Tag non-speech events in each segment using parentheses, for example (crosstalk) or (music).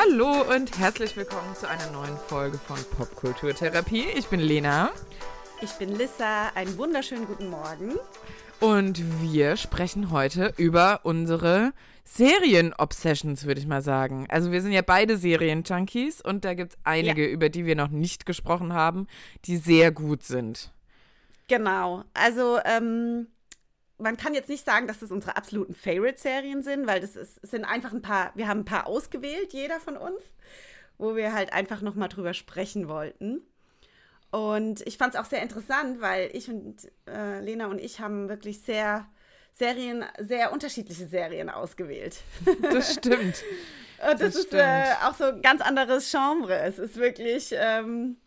Hallo und herzlich willkommen zu einer neuen Folge von Popkulturtherapie. Ich bin Lena. Ich bin Lissa. Einen wunderschönen guten Morgen. Und wir sprechen heute über unsere Serien-Obsessions, würde ich mal sagen. Also wir sind ja beide Serien-Junkies und da gibt es einige, ja. über die wir noch nicht gesprochen haben, die sehr gut sind. Genau. Also ähm, man kann jetzt nicht sagen, dass das unsere absoluten Favorite-Serien sind, weil das ist, sind einfach ein paar, wir haben ein paar ausgewählt, jeder von uns, wo wir halt einfach nochmal drüber sprechen wollten. Und ich fand es auch sehr interessant, weil ich und äh, Lena und ich haben wirklich sehr Serien, sehr unterschiedliche Serien ausgewählt. (laughs) Das stimmt. (laughs) und das, das ist äh, auch so ein ganz anderes Genre. Es ist wirklich ähm,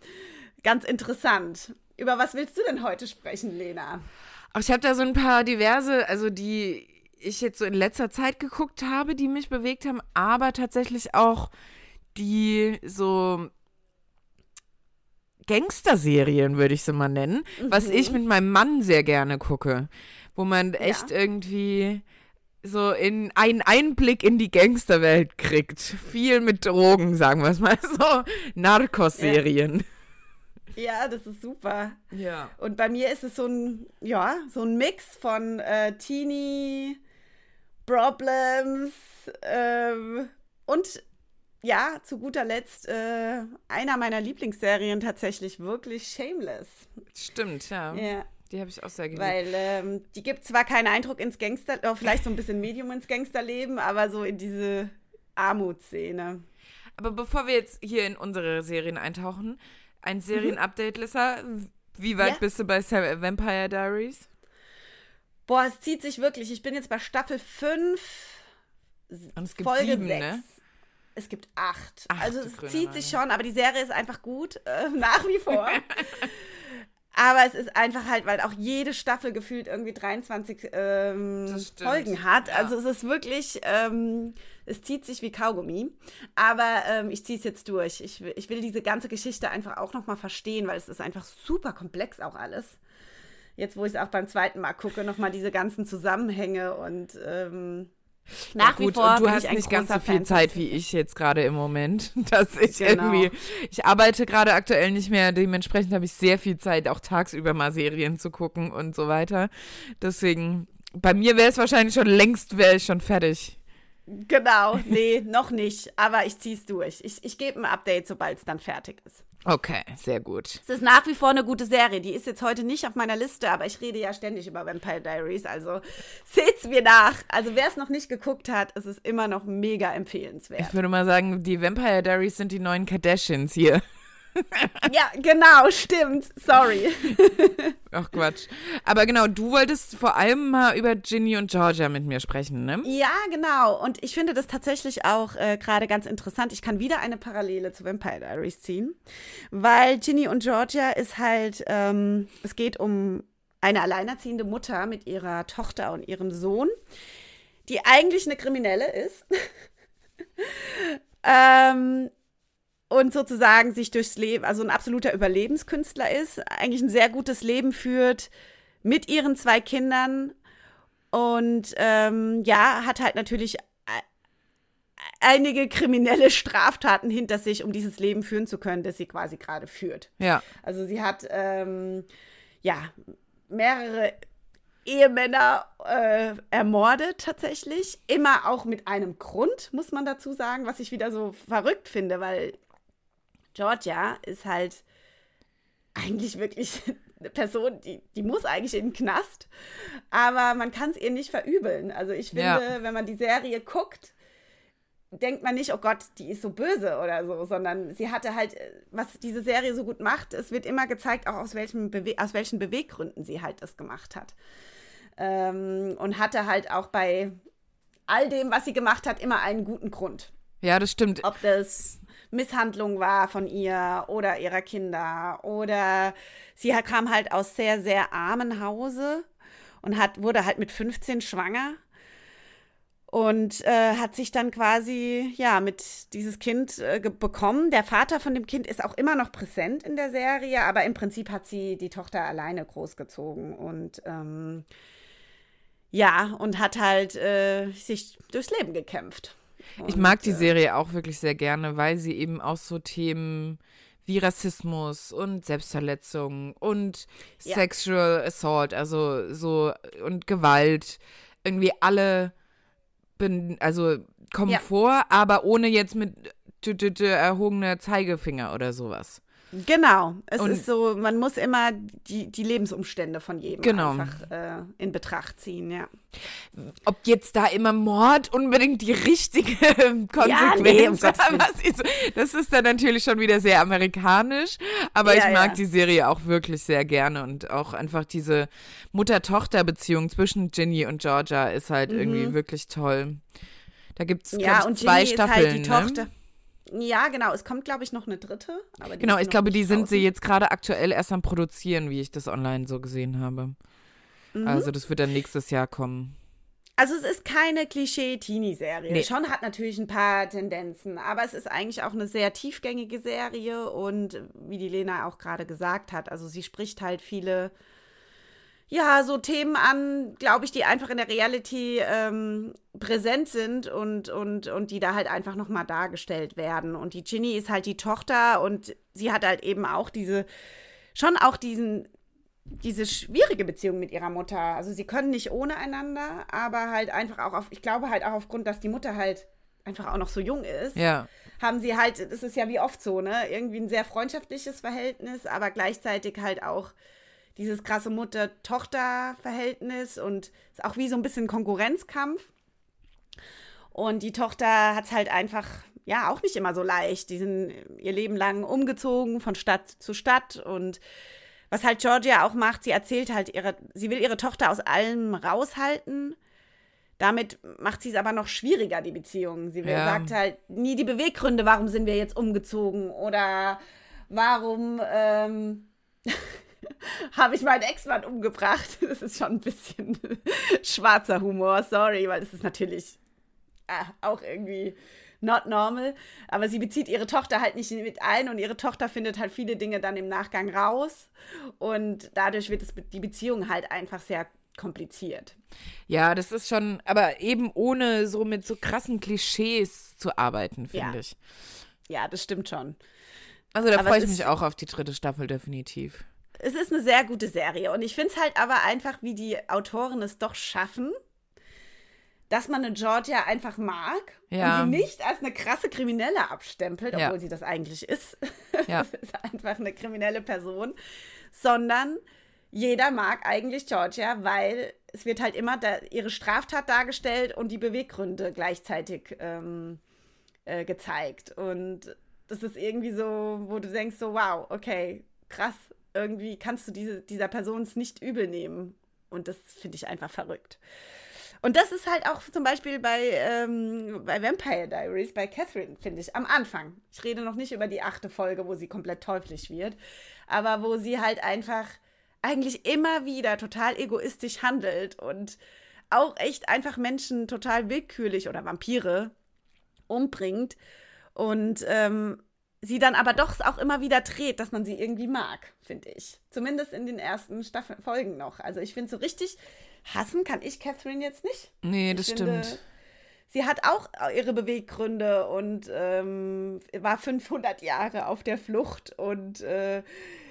ganz interessant. Über was willst du denn heute sprechen, Lena? Ach, ich habe da so ein paar diverse, also die ich jetzt so in letzter Zeit geguckt habe, die mich bewegt haben, aber tatsächlich auch die so Gangster-Serien, würde ich sie mal nennen, mhm. was ich mit meinem Mann sehr gerne gucke, wo man echt ja. irgendwie so in einen Einblick in die Gangsterwelt kriegt. Viel mit Drogen, sagen wir es mal (laughs) so. Narcos-Serien. Ja. Das ist super. Ja. Und bei mir ist es so ein, ja, so ein Mix von äh, Teenie, Problems ähm, und ja, zu guter Letzt äh, einer meiner Lieblingsserien tatsächlich wirklich Shameless. Stimmt, ja. Ja. Die habe ich auch sehr geliebt. Weil ähm, die gibt zwar keinen Eindruck ins Gangster, oh, vielleicht so ein bisschen Medium ins Gangsterleben, aber so in diese Armutsszene. Aber bevor wir jetzt hier in unsere Serien eintauchen, ein mhm. Serienupdate, Lissa. Wie weit ja. bist du bei Vampire Diaries? Boah, es zieht sich wirklich. Ich bin jetzt bei Staffel 5. Und es gibt Folge sieben, 6. Ne? Es gibt acht. Ach, also es zieht Mann. sich schon, aber die Serie ist einfach gut, äh, (laughs) nach wie vor. (laughs) aber es ist einfach halt, weil auch jede Staffel gefühlt irgendwie 23 ähm, Folgen hat. Ja. Also es ist wirklich, ähm, es zieht sich wie Kaugummi. Aber ähm, ich ziehe es jetzt durch. Ich, ich will diese ganze Geschichte einfach auch nochmal verstehen, weil es ist einfach super komplex auch alles. Jetzt, wo ich es auch beim zweiten Mal gucke, nochmal diese ganzen Zusammenhänge und ähm, nach ja, gut, wie vor. Und du hast nicht ganz so viel Fan Zeit wie ich jetzt gerade im Moment, (laughs) dass ich genau. irgendwie, ich arbeite gerade aktuell nicht mehr, dementsprechend habe ich sehr viel Zeit, auch tagsüber mal Serien zu gucken und so weiter. Deswegen, bei mir wäre es wahrscheinlich schon längst, wäre ich schon fertig. Genau, nee, noch nicht. Aber ich ziehe es durch. Ich, ich gebe ein Update, sobald es dann fertig ist. Okay, sehr gut. Es ist nach wie vor eine gute Serie. Die ist jetzt heute nicht auf meiner Liste, aber ich rede ja ständig über Vampire Diaries. Also (laughs) seht's mir nach. Also wer es noch nicht geguckt hat, es ist immer noch mega empfehlenswert. Ich würde mal sagen, die Vampire Diaries sind die neuen Kardashians hier. (laughs) ja, genau, stimmt. Sorry. (laughs) Ach Quatsch. Aber genau, du wolltest vor allem mal über Ginny und Georgia mit mir sprechen, ne? Ja, genau. Und ich finde das tatsächlich auch äh, gerade ganz interessant. Ich kann wieder eine Parallele zu Vampire Diaries ziehen, weil Ginny und Georgia ist halt, ähm, es geht um eine alleinerziehende Mutter mit ihrer Tochter und ihrem Sohn, die eigentlich eine Kriminelle ist. (laughs) ähm, und sozusagen sich durchs Leben, also ein absoluter Überlebenskünstler ist, eigentlich ein sehr gutes Leben führt mit ihren zwei Kindern und ähm, ja, hat halt natürlich einige kriminelle Straftaten hinter sich, um dieses Leben führen zu können, das sie quasi gerade führt. Ja. Also sie hat ähm, ja mehrere Ehemänner äh, ermordet tatsächlich. Immer auch mit einem Grund, muss man dazu sagen, was ich wieder so verrückt finde, weil Georgia ist halt eigentlich wirklich (laughs) eine Person, die, die muss eigentlich in den Knast, aber man kann es ihr nicht verübeln. Also ich finde, ja. wenn man die Serie guckt, denkt man nicht, oh Gott, die ist so böse oder so, sondern sie hatte halt, was diese Serie so gut macht, es wird immer gezeigt, auch aus, welchem Bewe aus welchen Beweggründen sie halt das gemacht hat. Ähm, und hatte halt auch bei all dem, was sie gemacht hat, immer einen guten Grund. Ja, das stimmt. Ob das Misshandlung war von ihr oder ihrer Kinder. Oder sie kam halt aus sehr, sehr armen Hause und hat, wurde halt mit 15 schwanger und äh, hat sich dann quasi ja mit dieses Kind äh, bekommen. Der Vater von dem Kind ist auch immer noch präsent in der Serie, aber im Prinzip hat sie die Tochter alleine großgezogen und ähm, ja und hat halt äh, sich durchs Leben gekämpft. Ich mag die äh, Serie auch wirklich sehr gerne, weil sie eben auch so Themen wie Rassismus und Selbstverletzung und ja. Sexual Assault, also so und Gewalt irgendwie alle also kommen ja. vor, aber ohne jetzt mit erhobener Zeigefinger oder sowas. Genau. Es und ist so, man muss immer die, die Lebensumstände von jedem genau. einfach äh, in Betracht ziehen, ja. Ob jetzt da immer Mord unbedingt die richtige Konsequenz ja, nee, um ist, das ist dann natürlich schon wieder sehr amerikanisch, aber ja, ich mag ja. die Serie auch wirklich sehr gerne und auch einfach diese Mutter-Tochter-Beziehung zwischen Ginny und Georgia ist halt mhm. irgendwie wirklich toll. Da gibt es ja, zwei Ginny Staffeln. Ist halt die ne? Tochter. Ja, genau. Es kommt, glaube ich, noch eine dritte. genau, ich glaube, die sind sie jetzt gerade aktuell erst am Produzieren, wie ich das online so gesehen habe. Mhm. Also das wird dann nächstes Jahr kommen. Also es ist keine Klischee-Teenie-Serie. Nee. Schon hat natürlich ein paar Tendenzen, aber es ist eigentlich auch eine sehr tiefgängige Serie und wie die Lena auch gerade gesagt hat, also sie spricht halt viele ja, so Themen an, glaube ich, die einfach in der Reality ähm, präsent sind und, und, und die da halt einfach nochmal dargestellt werden. Und die Ginny ist halt die Tochter und sie hat halt eben auch diese, schon auch diesen, diese schwierige Beziehung mit ihrer Mutter. Also sie können nicht ohne einander, aber halt einfach auch auf, ich glaube halt auch aufgrund, dass die Mutter halt einfach auch noch so jung ist. Ja. Haben sie halt, das ist ja wie oft so, ne? Irgendwie ein sehr freundschaftliches Verhältnis, aber gleichzeitig halt auch dieses krasse Mutter-Tochter-Verhältnis und ist auch wie so ein bisschen Konkurrenzkampf. Und die Tochter hat es halt einfach, ja, auch nicht immer so leicht. Die sind ihr Leben lang umgezogen von Stadt zu Stadt und was halt Georgia auch macht, sie erzählt halt ihre, sie will ihre Tochter aus allem raushalten. Damit macht sie es aber noch schwieriger, die Beziehung. Sie will, ja. sagt halt nie die Beweggründe, warum sind wir jetzt umgezogen oder warum, ähm, (laughs) (laughs) habe ich meinen Ex-Mann umgebracht. (laughs) Das ist schon ein bisschen (laughs) schwarzer Humor, sorry, weil es ist natürlich äh, auch irgendwie not normal. Aber sie bezieht ihre Tochter halt nicht mit ein und ihre Tochter findet halt viele Dinge dann im Nachgang raus. Und dadurch wird es, die Beziehung halt einfach sehr kompliziert. Ja, das ist schon, aber eben ohne so mit so krassen Klischees zu arbeiten, finde ja. ich. Ja, das stimmt schon. Also da freue ich mich auch auf die dritte Staffel definitiv es ist eine sehr gute Serie. Und ich finde es halt aber einfach, wie die Autoren es doch schaffen, dass man eine Georgia einfach mag ja. und sie nicht als eine krasse Kriminelle abstempelt, obwohl ja. sie das eigentlich ist. (laughs) Ja. das ist einfach eine kriminelle Person, sondern jeder mag eigentlich Georgia, weil es wird halt immer ihre Straftat dargestellt und die Beweggründe gleichzeitig ähm, äh, gezeigt. Und das ist irgendwie so, wo du denkst so, wow, okay, krass, irgendwie kannst du diese, dieser Person es nicht übel nehmen. Und das finde ich einfach verrückt. Und das ist halt auch zum Beispiel bei, ähm, bei Vampire Diaries, bei Catherine, finde ich, am Anfang. Ich rede noch nicht über die achte Folge, wo sie komplett teuflisch wird, aber wo sie halt einfach eigentlich immer wieder total egoistisch handelt und auch echt einfach Menschen total willkürlich oder Vampire umbringt. Und ähm, sie dann aber doch auch immer wieder dreht, dass man sie irgendwie mag, finde ich. Zumindest in den ersten Staffel Folgen noch. Also ich finde so richtig hassen kann ich Catherine jetzt nicht. Nee, das finde, stimmt. Sie hat auch ihre Beweggründe und ähm, war 500 Jahre auf der Flucht und äh,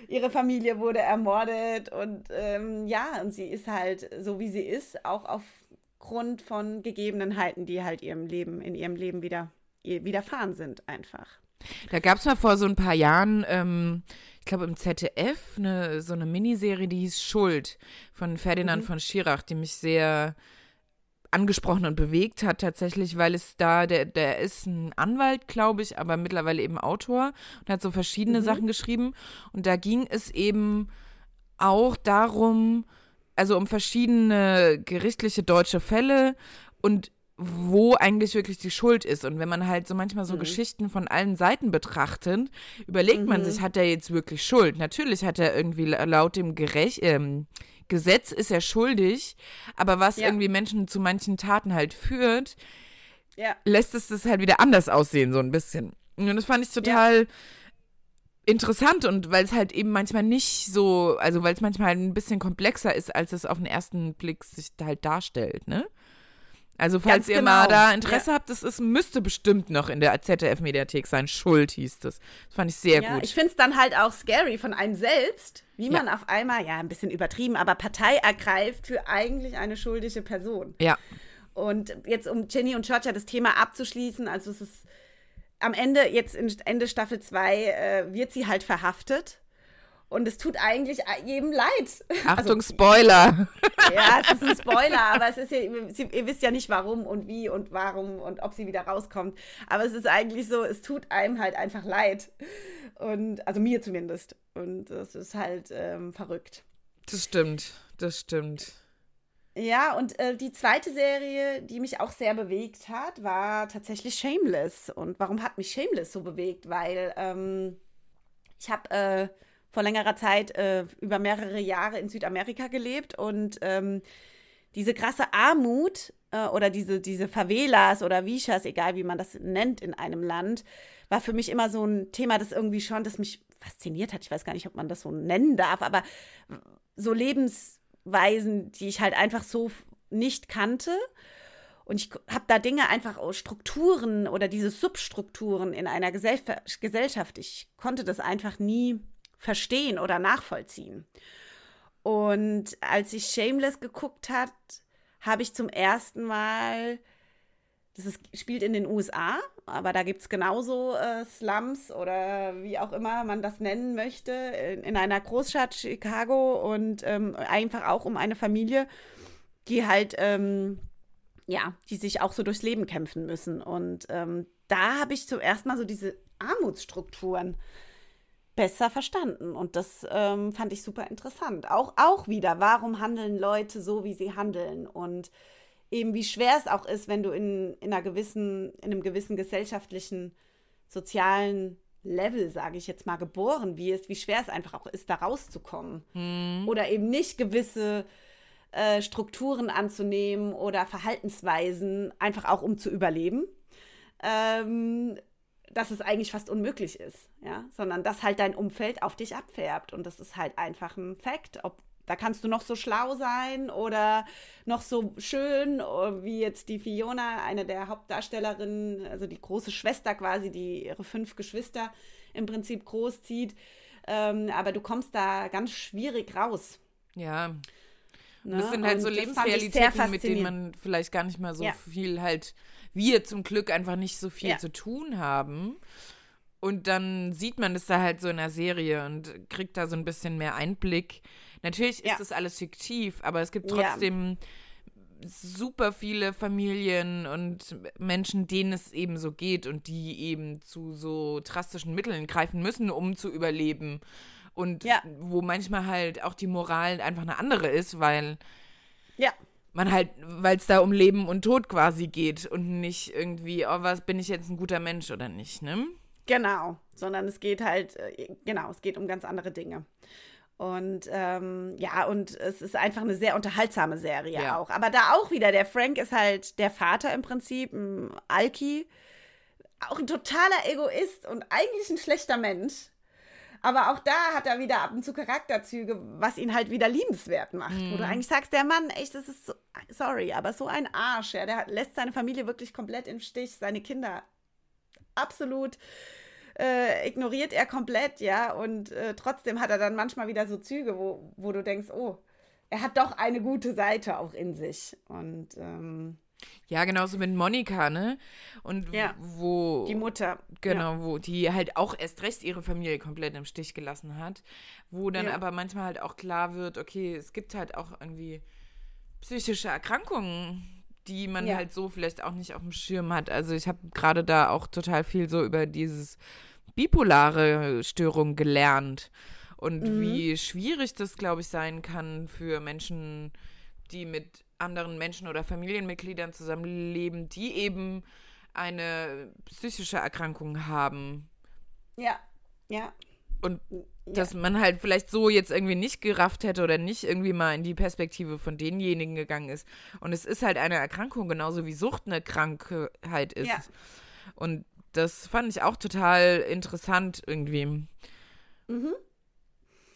ihre Familie wurde ermordet und ähm, ja, und sie ist halt so wie sie ist, auch aufgrund von Gegebenheiten, die halt ihrem Leben, in ihrem Leben wieder widerfahren sind, einfach. Da gab es mal vor so ein paar Jahren, ähm, ich glaube im ZDF, eine, so eine Miniserie, die hieß Schuld von Ferdinand mhm. von Schirach, die mich sehr angesprochen und bewegt hat tatsächlich, weil es da, der, der ist ein Anwalt, glaube ich, aber mittlerweile eben Autor und hat so verschiedene mhm. Sachen geschrieben. Und da ging es eben auch darum, also um verschiedene gerichtliche deutsche Fälle und wo eigentlich wirklich die Schuld ist. Und wenn man halt so manchmal so mhm. Geschichten von allen Seiten betrachtet, überlegt mhm. man sich, hat er jetzt wirklich Schuld? Natürlich hat er irgendwie laut dem Gerech ähm, Gesetz ist er schuldig, aber was ja. irgendwie Menschen zu manchen Taten halt führt, ja. lässt es das halt wieder anders aussehen, so ein bisschen. Und das fand ich total ja. interessant und weil es halt eben manchmal nicht so, also weil es manchmal ein bisschen komplexer ist, als es auf den ersten Blick sich halt darstellt, ne? Also falls ihr genau. mal da Interesse ja. habt, das ist, müsste bestimmt noch in der ZDF-Mediathek sein. Schuld hieß das. Das fand ich sehr ja, gut. Ich finde es dann halt auch scary von einem selbst, wie man auf einmal, ja, ein bisschen übertrieben, aber Partei ergreift für eigentlich eine schuldige Person. Ja. Und jetzt, um Jenny und Georgia das Thema abzuschließen, also es ist am Ende, jetzt in Ende Staffel 2, äh, wird sie halt verhaftet und es tut eigentlich jedem leid. Achtung, also, Spoiler. (laughs) Ja, es ist ein Spoiler, aber es ist ja, ihr wisst ja nicht warum und wie und warum und ob sie wieder rauskommt. Aber es ist eigentlich so, es tut einem halt einfach leid. Und, also mir zumindest. Und das ist halt ähm, verrückt. Das stimmt, das stimmt. Ja, und äh, die zweite Serie, die mich auch sehr bewegt hat, war tatsächlich Shameless. Und warum hat mich Shameless so bewegt? Weil ähm, ich habe äh, vor längerer Zeit äh, über mehrere Jahre in Südamerika gelebt und ähm, diese krasse Armut äh, oder diese, diese Favelas oder Vichas, egal wie man das nennt in einem Land, war für mich immer so ein Thema, das irgendwie schon, das mich fasziniert hat. Ich weiß gar nicht, ob man das so nennen darf, aber so Lebensweisen, die ich halt einfach so nicht kannte. Und ich habe da Dinge einfach, oh, Strukturen oder diese Substrukturen in einer Gesellschaft, ich konnte das einfach nie verstehen oder nachvollziehen. Und als ich Shameless geguckt hat, habe ich zum ersten Mal, das ist, spielt in den USA, aber da gibt es genauso äh, Slums oder wie auch immer man das nennen möchte, in, in einer Großstadt Chicago und ähm, einfach auch um eine Familie, die halt, ähm, ja, die sich auch so durchs Leben kämpfen müssen. Und ähm, da habe ich zum ersten Mal so diese Armutsstrukturen besser verstanden. Und das ähm, fand ich super interessant. Auch, auch wieder, warum handeln Leute so, wie sie handeln? Und eben wie schwer es auch ist, wenn du in, in einer gewissen, in einem gewissen gesellschaftlichen, sozialen Level, sage ich jetzt mal, geboren wirst, wie schwer es einfach auch ist, da rauszukommen. Mhm. Oder eben nicht gewisse äh, Strukturen anzunehmen oder Verhaltensweisen, einfach auch um zu überleben. Ähm, dass es eigentlich fast unmöglich ist, ja, sondern dass halt dein Umfeld auf dich abfärbt und das ist halt einfach ein Fakt. Ob da kannst du noch so schlau sein oder noch so schön, oh, wie jetzt die Fiona, eine der Hauptdarstellerinnen, also die große Schwester quasi, die ihre fünf Geschwister im Prinzip großzieht. Ähm, aber du kommst da ganz schwierig raus. Ja. Ne? Das sind halt und so Lebensrealitäten, mit denen man vielleicht gar nicht mal so ja. viel halt wir zum Glück einfach nicht so viel ja. zu tun haben. Und dann sieht man das da halt so in der Serie und kriegt da so ein bisschen mehr Einblick. Natürlich ist ja. das alles fiktiv, aber es gibt trotzdem ja. super viele Familien und Menschen, denen es eben so geht und die eben zu so drastischen Mitteln greifen müssen, um zu überleben. Und ja. wo manchmal halt auch die Moral einfach eine andere ist, weil ja man halt, weil es da um Leben und Tod quasi geht und nicht irgendwie, oh, was bin ich jetzt ein guter Mensch oder nicht, ne? Genau, sondern es geht halt, äh, genau, es geht um ganz andere Dinge. Und ähm, ja, und es ist einfach eine sehr unterhaltsame Serie ja. auch. Aber da auch wieder, der Frank ist halt der Vater im Prinzip, ein Alki, auch ein totaler Egoist und eigentlich ein schlechter Mensch. Aber auch da hat er wieder ab und zu Charakterzüge, was ihn halt wieder liebenswert macht. Mhm. Wo du mhm. eigentlich sagst, der Mann, echt, das ist so, sorry, aber so ein Arsch, ja, der lässt seine Familie wirklich komplett im Stich, seine Kinder absolut äh, ignoriert er komplett, ja, und äh, trotzdem hat er dann manchmal wieder so Züge, wo, wo du denkst, oh, er hat doch eine gute Seite auch in sich. Und ähm, ja, genauso mit Monika, ne? Und ja, wo. Die Mutter. Genau, ja. wo die halt auch erst recht ihre Familie komplett im Stich gelassen hat. Wo dann ja. aber manchmal halt auch klar wird, okay, es gibt halt auch irgendwie psychische Erkrankungen, die man ja. halt so vielleicht auch nicht auf dem Schirm hat. Also ich habe gerade da auch total viel so über dieses bipolare Störung gelernt und mhm. wie schwierig das, glaube ich, sein kann für Menschen, die mit anderen Menschen oder Familienmitgliedern zusammenleben, die eben eine psychische Erkrankung haben. Ja, ja. Und ja. dass man halt vielleicht so jetzt irgendwie nicht gerafft hätte oder nicht irgendwie mal in die Perspektive von denjenigen gegangen ist. Und es ist halt eine Erkrankung, genauso wie Sucht eine Krankheit ist. Ja. Und das fand ich auch total interessant irgendwie. Mhm.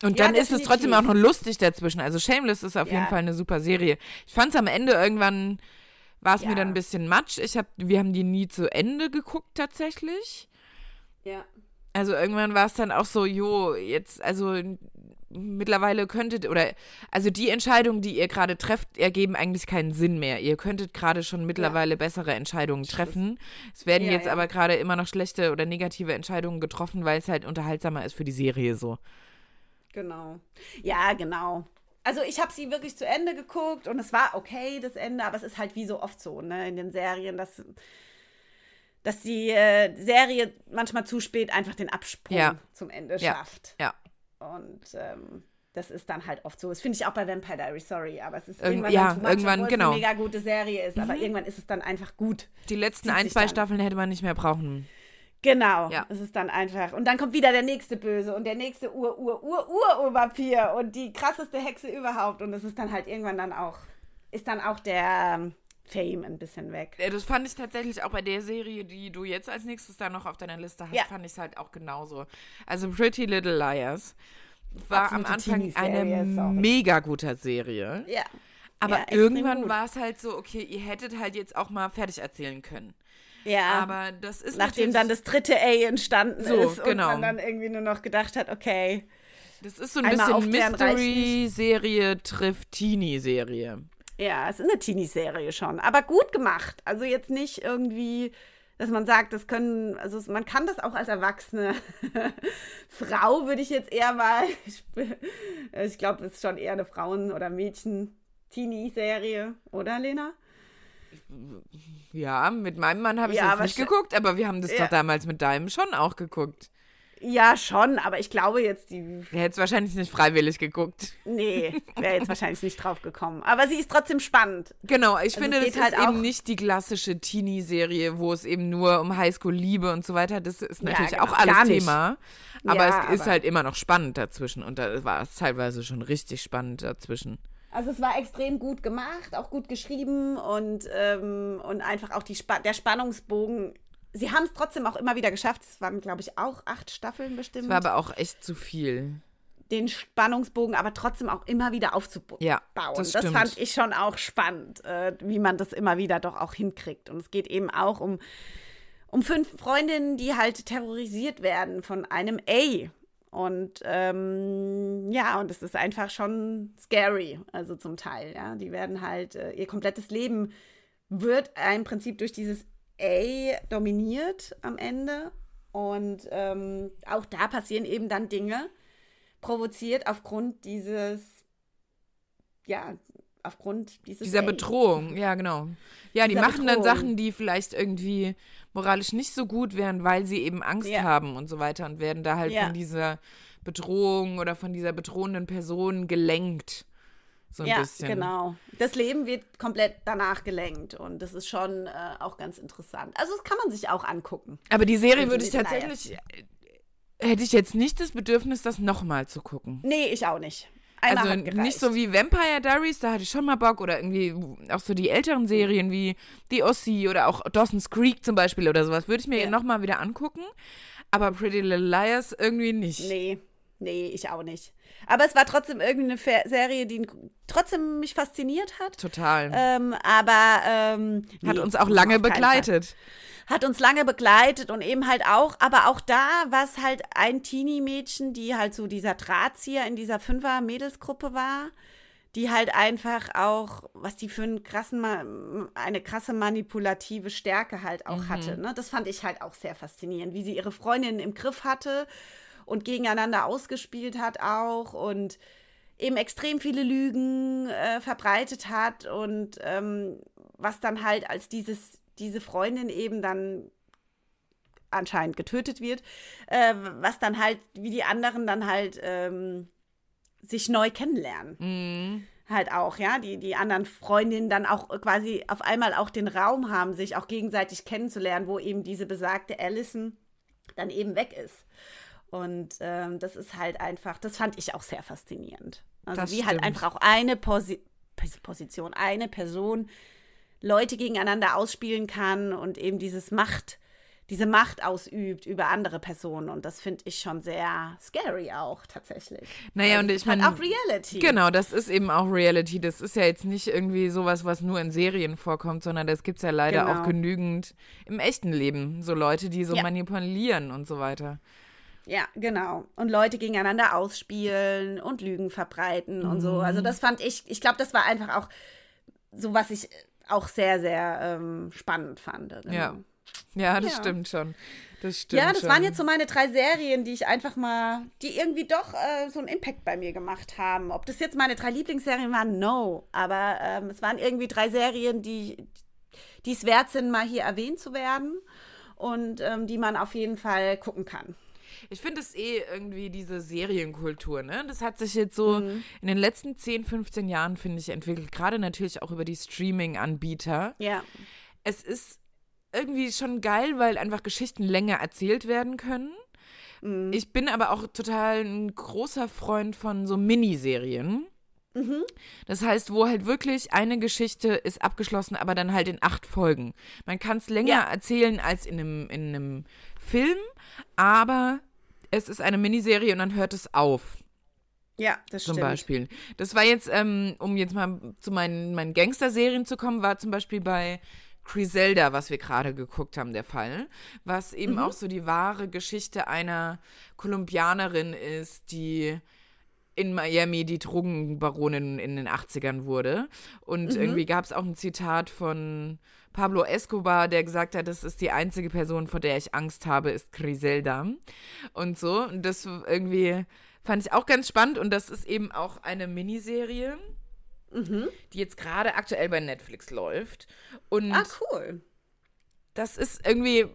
Und dann ja, ist es trotzdem auch noch lustig dazwischen. Also Shameless ist auf jeden Fall eine super Serie. Ich fand es am Ende irgendwann war es mir dann ein bisschen matsch. Ich hab, wir haben die nie zu Ende geguckt tatsächlich. Ja. Also irgendwann war es dann auch so, jo, jetzt, also mittlerweile könntet, oder, also die Entscheidungen, die ihr gerade trefft, ergeben eigentlich keinen Sinn mehr. Ihr könntet gerade schon mittlerweile bessere Entscheidungen treffen. Es werden Ja, jetzt ja. aber gerade immer noch schlechte oder negative Entscheidungen getroffen, weil es halt unterhaltsamer ist für die Serie so. Genau. Ja, genau. Also ich habe sie wirklich zu Ende geguckt und es war okay, das Ende, aber es ist halt wie so oft so, ne, in den Serien, dass, dass die äh, Serie manchmal zu spät einfach den Absprung Ja. zum Ende Ja. schafft. Ja. Und ähm, das ist dann halt oft so. Das finde ich auch bei Vampire Diaries, sorry, aber es ist Irgend- irgendwann ja, much, irgendwann, genau. eine mega gute Serie ist, aber irgendwann ist es dann einfach gut. Die letzten ein, zwei dann. Staffeln hätte man nicht mehr brauchen. Genau, Ja. es ist dann einfach. Und dann kommt wieder der nächste Böse und der nächste Ur, Ur, Ur, Ur, Ur-Vampir und die krasseste Hexe überhaupt. Und es ist dann halt irgendwann dann auch, ist dann auch der ähm, Fame ein bisschen weg. Das fand ich tatsächlich auch bei der Serie, die du jetzt als nächstes da noch auf deiner Liste hast, Ja. fand ich es halt auch genauso. Also Pretty Little Liars war am Absolute Anfang eine sorry. mega gute Serie. Ja. Aber Ja, irgendwann war es halt so, okay, ihr hättet halt jetzt auch mal fertig erzählen können. Ja. Aber das ist Nachdem dann das dritte A entstanden So, ist und genau. man dann irgendwie nur noch gedacht hat, okay. das ist so ein bisschen Mystery-Serie trifft Teenie-Serie. Ja, es ist eine Teenie-Serie schon, aber gut gemacht. Also jetzt nicht irgendwie, dass man sagt, das können, also man kann das auch als erwachsene (laughs) Frau, würde ich jetzt eher mal, (laughs) ich, glaube, es ist schon eher eine Frauen- oder Mädchen-Teenie-Serie, oder Lena? Ja, mit meinem Mann habe ich Ja, das nicht geguckt, aber wir haben das Ja. doch damals mit deinem schon auch geguckt. Ja, schon, aber ich glaube jetzt, die, hätte es wahrscheinlich nicht freiwillig geguckt. nee, wäre jetzt wahrscheinlich nicht drauf gekommen. Aber sie ist trotzdem spannend. Genau, ich finde, es das halt ist eben auch- nicht die klassische Teenie-Serie, wo es eben nur um Highschool-Liebe und so weiter, das ist natürlich genau, auch alles. Thema. Aber Ja, es ist aber- halt immer noch spannend dazwischen und da war es teilweise schon richtig spannend dazwischen. Also es war extrem gut gemacht, auch gut geschrieben und, ähm, und einfach auch die Spa der Spannungsbogen. Sie haben es trotzdem auch immer wieder geschafft. Es waren, glaube ich, auch acht Staffeln bestimmt. Es war aber auch echt zu viel. den Spannungsbogen aber trotzdem auch immer wieder aufzubauen. Ja, das das, fand ich schon auch spannend, äh, wie man das immer wieder doch auch hinkriegt. Und es geht eben auch um, um fünf Freundinnen, die halt terrorisiert werden von einem A. Und ähm, ja, und es ist einfach schon scary, also zum Teil, ja. Die werden halt, äh, ihr komplettes Leben wird im Prinzip durch dieses A dominiert am Ende. Und ähm, auch da passieren eben dann Dinge, provoziert aufgrund dieses, ja, aufgrund dieses Dieser A. Bedrohung, ja, genau. Ja, die machen dann Bedrohung. Sachen, die vielleicht irgendwie moralisch nicht so gut wären, weil sie eben Angst Ja. haben und so weiter und werden da halt Ja. von dieser Bedrohung oder von dieser bedrohenden Person gelenkt. So ein ja, bisschen. genau. Das Leben wird komplett danach gelenkt und das ist schon äh, auch ganz interessant. Also das kann man sich auch angucken. Aber die Serie würde ich tatsächlich, äh, hätte ich jetzt nicht das Bedürfnis, das nochmal zu gucken. Nee, ich auch nicht. Einmal also nicht so wie Vampire Diaries, da hatte ich schon mal Bock oder irgendwie auch so die älteren Serien wie The Ossie oder auch Dawson's Creek zum Beispiel oder sowas, würde ich mir Ja. nochmal wieder angucken. Aber Pretty Little Liars irgendwie nicht. Nee, nee, ich auch nicht. Aber es war trotzdem irgendwie eine Fer Serie, die trotzdem mich fasziniert hat. Total. Ähm, aber ähm, Hat nee, uns auch lange begleitet. Hat uns lange begleitet und eben halt auch, aber auch da war es halt ein Teenie-Mädchen, die halt so dieser Drahtzieher in dieser Fünfer-Mädelsgruppe war, die halt einfach auch, was die für einen krassen, eine krasse manipulative Stärke halt auch hatte. Ne? Das fand ich halt auch sehr faszinierend, wie sie ihre Freundinnen im Griff hatte und gegeneinander ausgespielt hat auch und eben extrem viele Lügen äh, verbreitet hat und ähm, was dann halt als dieses, diese Freundin eben dann anscheinend getötet wird, äh, was dann halt, wie die anderen dann halt ähm, sich neu kennenlernen. Mhm. Halt auch, ja, die, die anderen Freundinnen dann auch quasi auf einmal auch den Raum haben, sich auch gegenseitig kennenzulernen, wo eben diese besagte Allison dann eben weg ist. Und ähm, das ist halt einfach, das fand ich auch sehr faszinierend. Also Das wie halt stimmt. einfach auch eine Posi Pos- Position, eine Person Leute gegeneinander ausspielen kann und eben dieses Macht, diese Macht ausübt über andere Personen. Und das finde ich schon sehr scary auch tatsächlich. Naja, also und ich meine. auch Reality. Genau, das ist eben auch Reality. Das ist ja jetzt nicht irgendwie sowas, was nur in Serien vorkommt, sondern das gibt es ja leider Genau. auch genügend im echten Leben. So Leute, die so Ja. manipulieren und so weiter. Ja, genau. Und Leute gegeneinander ausspielen und Lügen verbreiten und so. Also Mhm. das fand ich, ich glaube, das war einfach auch so, was ich auch sehr, sehr ähm, spannend fand. Genau. Ja. Ja, das Ja. stimmt schon. Das stimmt Ja, das schon. waren jetzt so meine drei Serien, die ich einfach mal, die irgendwie doch äh, so einen Impact bei mir gemacht haben. Ob das jetzt meine drei Lieblingsserien waren, no. Aber ähm, es waren irgendwie drei Serien, die die es wert sind, mal hier erwähnt zu werden und ähm, die man auf jeden Fall gucken kann. Ich finde es eh irgendwie diese Serienkultur, ne? Das hat sich jetzt so Mhm. in den letzten 10, 15 Jahren, finde ich, entwickelt. Gerade natürlich auch über die Streaming-Anbieter. Ja. Es ist irgendwie schon geil, weil einfach Geschichten länger erzählt werden können. Mhm. Ich bin aber auch total ein großer Freund von so Miniserien. Mhm. Das heißt, wo halt wirklich eine Geschichte ist abgeschlossen, aber dann halt in acht Folgen. Man kann es länger Ja. erzählen als in einem, in einem Film, aber es ist eine Miniserie und dann hört es auf, Ja, das zum stimmt. Beispiel. Das war jetzt, ähm, um jetzt mal zu meinen, meinen Gangster-Serien zu kommen, war zum Beispiel bei Griselda, was wir gerade geguckt haben, der Fall. Was eben Mhm. auch so die wahre Geschichte einer Kolumbianerin ist, die in Miami die Drogenbaronin in den 80ern wurde. Und Mhm. irgendwie gab es auch ein Zitat von Pablo Escobar, der gesagt hat, das ist die einzige Person, vor der ich Angst habe, ist Griselda. Und so. Und das irgendwie fand ich auch ganz spannend. Und das ist eben auch eine Miniserie, Mhm. die jetzt gerade aktuell bei Netflix läuft. Und Ah, cool. das ist irgendwie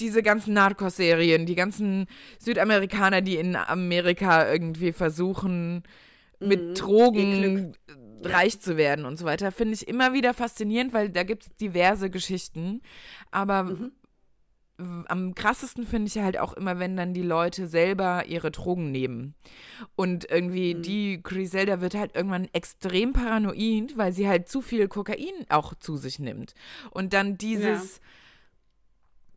diese ganzen Narcos-Serien, die ganzen Südamerikaner, die in Amerika irgendwie versuchen, mit Mhm. Drogen reich zu werden und so weiter, finde ich immer wieder faszinierend, weil da gibt es diverse Geschichten. Aber Mhm. am krassesten finde ich halt auch immer, wenn dann die Leute selber ihre Drogen nehmen. Und irgendwie Mhm. die Griselda wird halt irgendwann extrem paranoid, weil sie halt zu viel Kokain auch zu sich nimmt. Und dann dieses,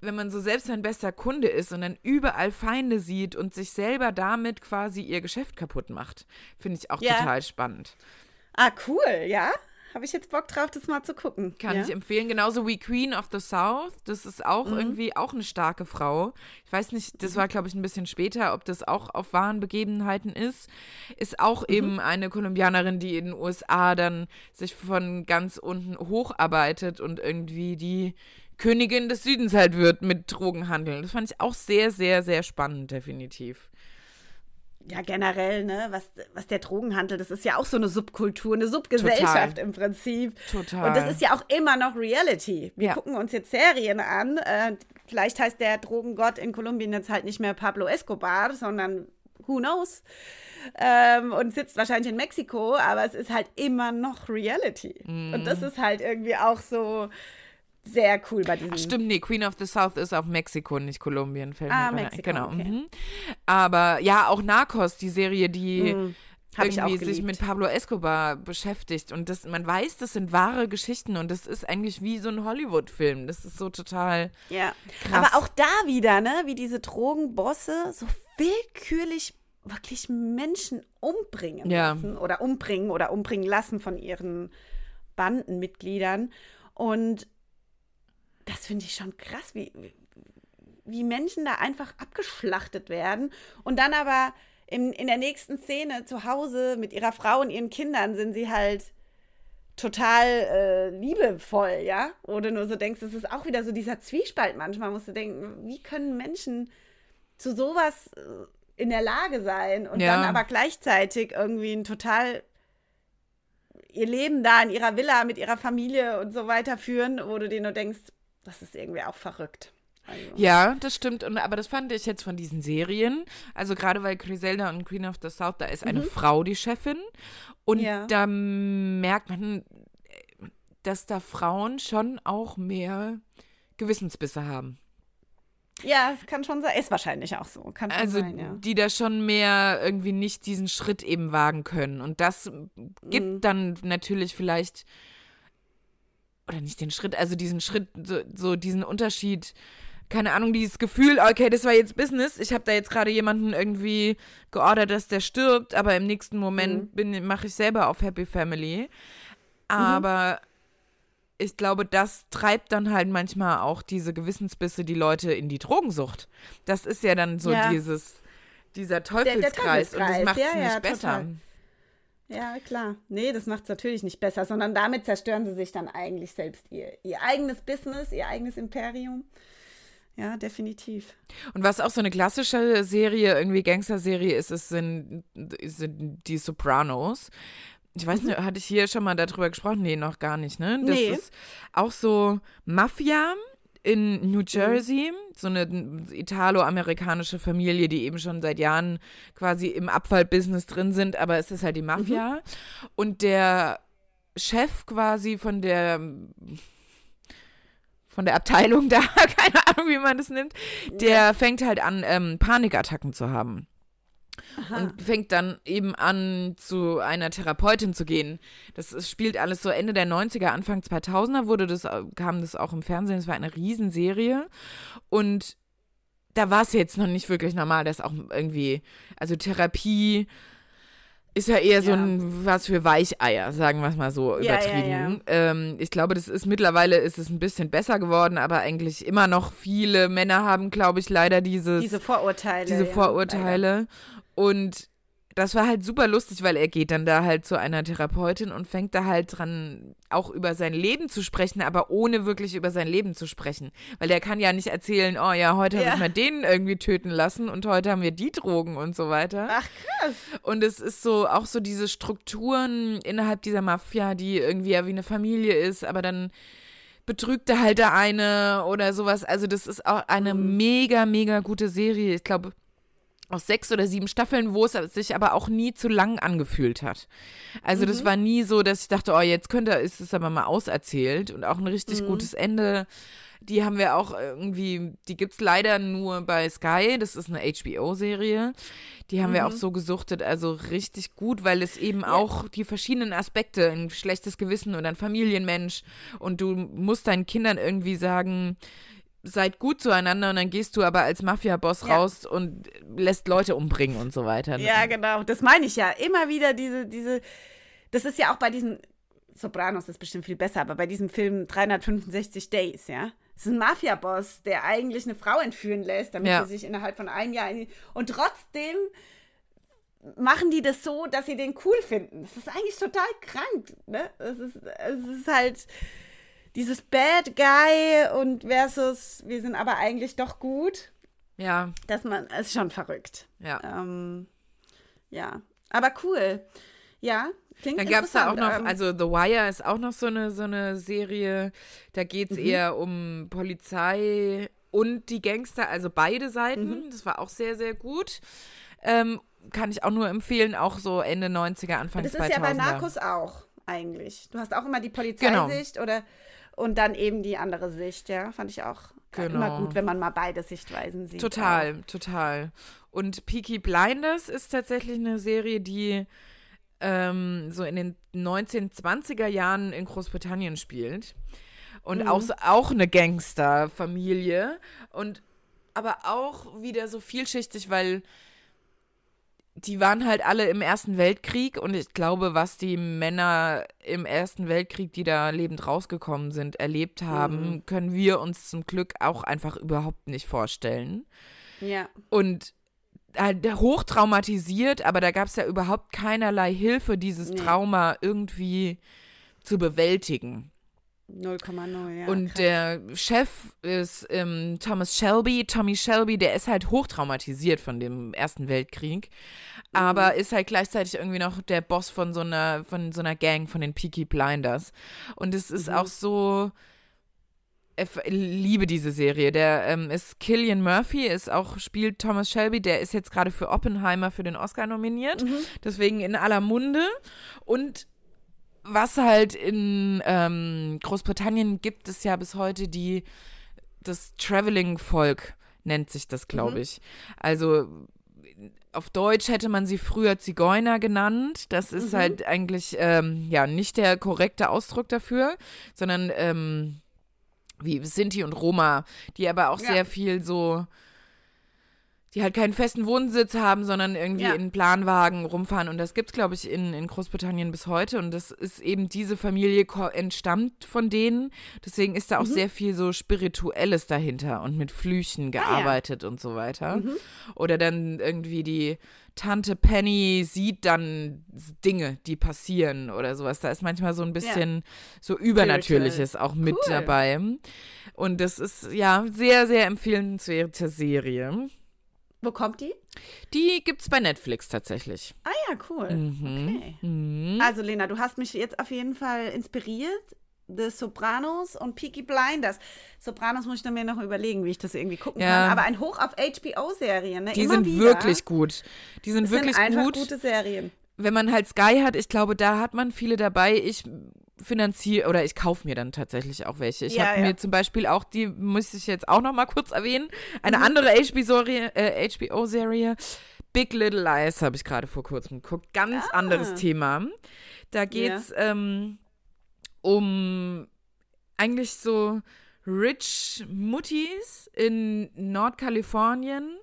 wenn man so selbst sein bester Kunde ist und dann überall Feinde sieht und sich selber damit quasi ihr Geschäft kaputt macht, finde ich auch Ja. total spannend. Ah, cool, ja. Habe ich jetzt Bock drauf, das mal zu gucken. Kann ja? ich empfehlen. Genauso wie Queen of the South. Das ist auch Mhm. irgendwie auch eine starke Frau. Ich weiß nicht, das war, glaube ich, ein bisschen später, ob das auch auf wahren Begebenheiten ist. Ist auch Mhm. eben eine Kolumbianerin, die in den USA dann sich von ganz unten hocharbeitet und irgendwie die Königin des Südens halt wird mit Drogenhandel. Das fand ich auch sehr, sehr, sehr spannend, definitiv. Ja, generell, ne, was, was der Drogenhandel, das ist ja auch so eine Subkultur, eine Subgesellschaft Total. im Prinzip. Total. Und das ist ja auch immer noch Reality. Wir Ja. gucken uns jetzt Serien an. Äh, vielleicht heißt der Drogengott in Kolumbien jetzt halt nicht mehr Pablo Escobar, sondern who knows? Ähm, und sitzt wahrscheinlich in Mexiko, aber es ist halt immer noch Reality. Und Mhm. das ist halt irgendwie auch so sehr cool bei diesen. Ach, stimmt, nee, Queen of the South ist auf Mexiko, nicht Kolumbien. Fällt Ah. Mexiko, Genau. okay. Mhm. Aber ja, auch Narcos, die Serie, die Mhm. Irgendwie sich mit Pablo Escobar beschäftigt. Und das, man weiß, das sind wahre Geschichten und das ist eigentlich wie so ein Hollywood-Film. Das ist so total. Ja, Krass. aber auch da wieder, ne, wie diese Drogenbosse so willkürlich wirklich Menschen umbringen Ja. lassen oder umbringen oder umbringen lassen von ihren Bandenmitgliedern. Und das finde ich schon krass, wie, wie Menschen da einfach abgeschlachtet werden und dann aber in, in der nächsten Szene zu Hause mit ihrer Frau und ihren Kindern sind sie halt total äh, liebevoll, ja? Du nur so denkst, es ist auch wieder so dieser Zwiespalt manchmal, musst du denken, wie können Menschen zu sowas äh, in der Lage sein und Ja. dann aber gleichzeitig irgendwie ein total ihr Leben da in ihrer Villa mit ihrer Familie und so weiter führen, wo du dir nur denkst, das ist irgendwie auch verrückt. Also, Ja, das stimmt. Und, aber das fand ich jetzt von diesen Serien. Also gerade weil Griselda und Queen of the South, da ist eine Frau die Chefin. Und Mhm. Ja. da merkt man, dass da Frauen schon auch mehr Gewissensbisse haben. ja, es kann schon sein. Ist wahrscheinlich auch so. Kann schon Also sein, ja. die da schon mehr irgendwie nicht diesen Schritt eben wagen können. Und das gibt Mhm. dann natürlich vielleicht, oder nicht den Schritt, also diesen Schritt, so, so diesen Unterschied keine Ahnung, dieses Gefühl, okay, das war jetzt Business, ich habe da jetzt gerade jemanden irgendwie geordert, dass der stirbt, aber im nächsten Moment mhm. mache ich selber auf Happy Family. Mhm. Aber mhm. ich glaube, das treibt dann halt manchmal auch diese Gewissensbisse die Leute in die Drogensucht. Das ist ja dann so ja. dieses, dieser Teufelskreis, der, der Teufelskreis. und das macht es ja, nicht ja, besser. Total. Ja, klar. Nee, das macht es natürlich nicht besser, sondern damit zerstören sie sich dann eigentlich selbst ihr, ihr eigenes Business, ihr eigenes Imperium. Ja, definitiv. Und was auch so eine klassische Serie, irgendwie Gangster-Serie ist, ist sind, sind die Sopranos. Ich weiß nicht, mhm. hatte ich hier schon mal darüber gesprochen? Nee, noch gar nicht, ne? Das nee. ist auch so Mafia in New mhm. Jersey, so eine italo-amerikanische Familie, die eben schon seit Jahren quasi im Abfallbusiness drin sind, aber es ist halt die Mafia. Mhm. Und der Chef quasi von der von der Abteilung (laughs) da, keine Ahnung, wie man das nimmt, der ja. fängt halt an, ähm, Panikattacken zu haben. Aha. Und fängt dann eben an, zu einer Therapeutin zu gehen. Das, spielt alles so Ende der 90er, Anfang 2000er wurde das, kam das auch im Fernsehen. Es war eine Riesenserie. Und da war es jetzt noch nicht wirklich normal, dass auch irgendwie, also Therapie ist ja eher so ein was für Weicheier, sagen wir es mal so übertrieben. Ja, ja, ähm, ich glaube, das ist mittlerweile ist es ein bisschen besser geworden, aber eigentlich immer noch viele Männer haben, glaube ich, leider dieses, diese Vorurteile. Diese Vorurteile. Und das war halt super lustig, weil er geht dann da halt zu einer Therapeutin und fängt da halt dran, auch über sein Leben zu sprechen, aber ohne wirklich über sein Leben zu sprechen. Weil der kann ja nicht erzählen, oh ja, heute ja. habe ich mal den irgendwie töten lassen und heute haben wir die Drogen und so weiter. Ach krass. Und es ist so, auch so diese Strukturen innerhalb dieser Mafia, die irgendwie ja wie eine Familie ist, aber dann betrügt er halt der eine oder sowas. Also das ist auch eine mhm. mega, mega gute Serie. Ich glaube, aus sechs oder sieben Staffeln, wo es sich aber auch nie zu lang angefühlt hat. Also mhm. das war nie so, dass ich dachte, oh, jetzt könnte, ist es aber mal auserzählt und auch ein richtig mhm. gutes Ende. Die haben wir auch irgendwie, die gibt es leider nur bei Sky, das ist eine HBO-Serie. Die haben mhm. wir auch mhm. so gesuchtet, also richtig gut, weil es eben ja. auch die verschiedenen Aspekte, ein schlechtes Gewissen und ein Familienmensch und du musst deinen Kindern irgendwie sagen, seid gut zueinander und dann gehst du aber als Mafia-Boss ja. raus und lässt Leute umbringen und so weiter. Ne? Ja, genau. Das meine ich ja. Immer wieder diese, diese, das ist ja auch bei diesem, Sopranos ist bestimmt viel besser, aber bei diesem Film 365 Days, ja. Das ist ein Mafia-Boss, der eigentlich eine Frau entführen lässt, damit ja. sie sich innerhalb von einem Jahr. Und trotzdem machen die das so, dass sie den cool finden. Das ist eigentlich total krank, ne? Es ist, es ist halt dieses Bad Guy und versus wir sind aber eigentlich doch gut. Ja. Dass man, ist schon verrückt. Ja. Ähm, ja. Aber cool. Ja. Klingt Dann gab es da auch noch, ähm, also The Wire ist auch noch so eine, so eine Serie, da geht es mhm. eher um Polizei und die Gangster, also beide Seiten. Mhm. Das war auch sehr, sehr gut. Ähm, kann ich auch nur empfehlen, auch so Ende 90er, Anfang 2000er. Das ist 2000er. ja bei Narcos auch eigentlich. Du hast auch immer die Polizeisicht genau. oder und dann eben die andere Sicht, ja, fand ich auch genau. immer gut, wenn man mal beide Sichtweisen sieht. Total, auch. total. Und Peaky Blinders ist tatsächlich eine Serie, die ähm, so in den 1920er Jahren in Großbritannien spielt. Und mhm. auch, auch eine Gangsterfamilie. Und aber auch wieder so vielschichtig, weil die waren halt alle im Ersten Weltkrieg und ich glaube, was die Männer im Ersten Weltkrieg, die da lebend rausgekommen sind, erlebt haben, mhm. können wir uns zum Glück auch einfach überhaupt nicht vorstellen. Ja. Und halt hochtraumatisiert, aber da gab es ja überhaupt keinerlei Hilfe, dieses nee. Trauma irgendwie zu bewältigen. 0,0, ja. Und krass. der Chef ist ähm, Thomas Shelby. Tommy Shelby, der ist halt hochtraumatisiert von dem Ersten Weltkrieg, mhm. aber ist halt gleichzeitig irgendwie noch der Boss von so einer, von so einer Gang, von den Peaky Blinders. Und es ist mhm. auch so. Ich liebe diese Serie. Der ähm, ist Killian Murphy, ist auch, spielt Thomas Shelby, der ist jetzt gerade für Oppenheimer für den Oscar nominiert. Mhm. Deswegen in aller Munde. Und was halt in ähm, Großbritannien gibt es ja bis heute die, das Traveling-Volk nennt sich das, glaube mhm. ich. Also auf Deutsch hätte man sie früher Zigeuner genannt. Das ist mhm. halt eigentlich ähm, ja nicht der korrekte Ausdruck dafür, sondern ähm, wie Sinti und Roma, die aber auch Ja. sehr viel so, die halt keinen festen Wohnsitz haben, sondern irgendwie Ja. in Planwagen rumfahren. Und das gibt's, glaube ich, in, in Großbritannien bis heute. Und das ist eben, diese Familie entstammt von denen. Deswegen ist da auch sehr viel so Spirituelles dahinter und mit Flüchen gearbeitet und so weiter. Oder dann irgendwie die Tante Penny sieht dann Dinge, die passieren oder sowas. Da ist manchmal so ein bisschen so Übernatürliches auch mit Cool. dabei. Und das ist ja sehr, sehr empfehlenswerte Serie. Wo kommt die? Die gibt's bei Netflix tatsächlich. Ah ja, cool. Mhm. Okay. Mhm. Also Lena, du hast mich jetzt auf jeden Fall inspiriert. The Sopranos und Peaky Blinders. Sopranos muss ich mir noch überlegen, wie ich das irgendwie gucken Ja. kann. Aber ein Hoch auf HBO-Serien. Ne? Die Immer sind wieder. wirklich gut. Die sind Das wirklich sind einfach gut. gute Serien. Wenn man halt Sky hat, ich glaube, da hat man viele dabei. Ich finanziere oder ich kaufe mir dann tatsächlich auch welche. Ich Ja, habe ja. mir zum Beispiel auch, die muss ich jetzt auch noch mal kurz erwähnen, eine Mhm. andere HBO-Serie, äh, HBO-Serie Big Little Lies habe ich gerade vor kurzem geguckt. Ganz Ah. anderes Thema. Da geht's ähm, um eigentlich so rich Muttis in Nordkalifornien,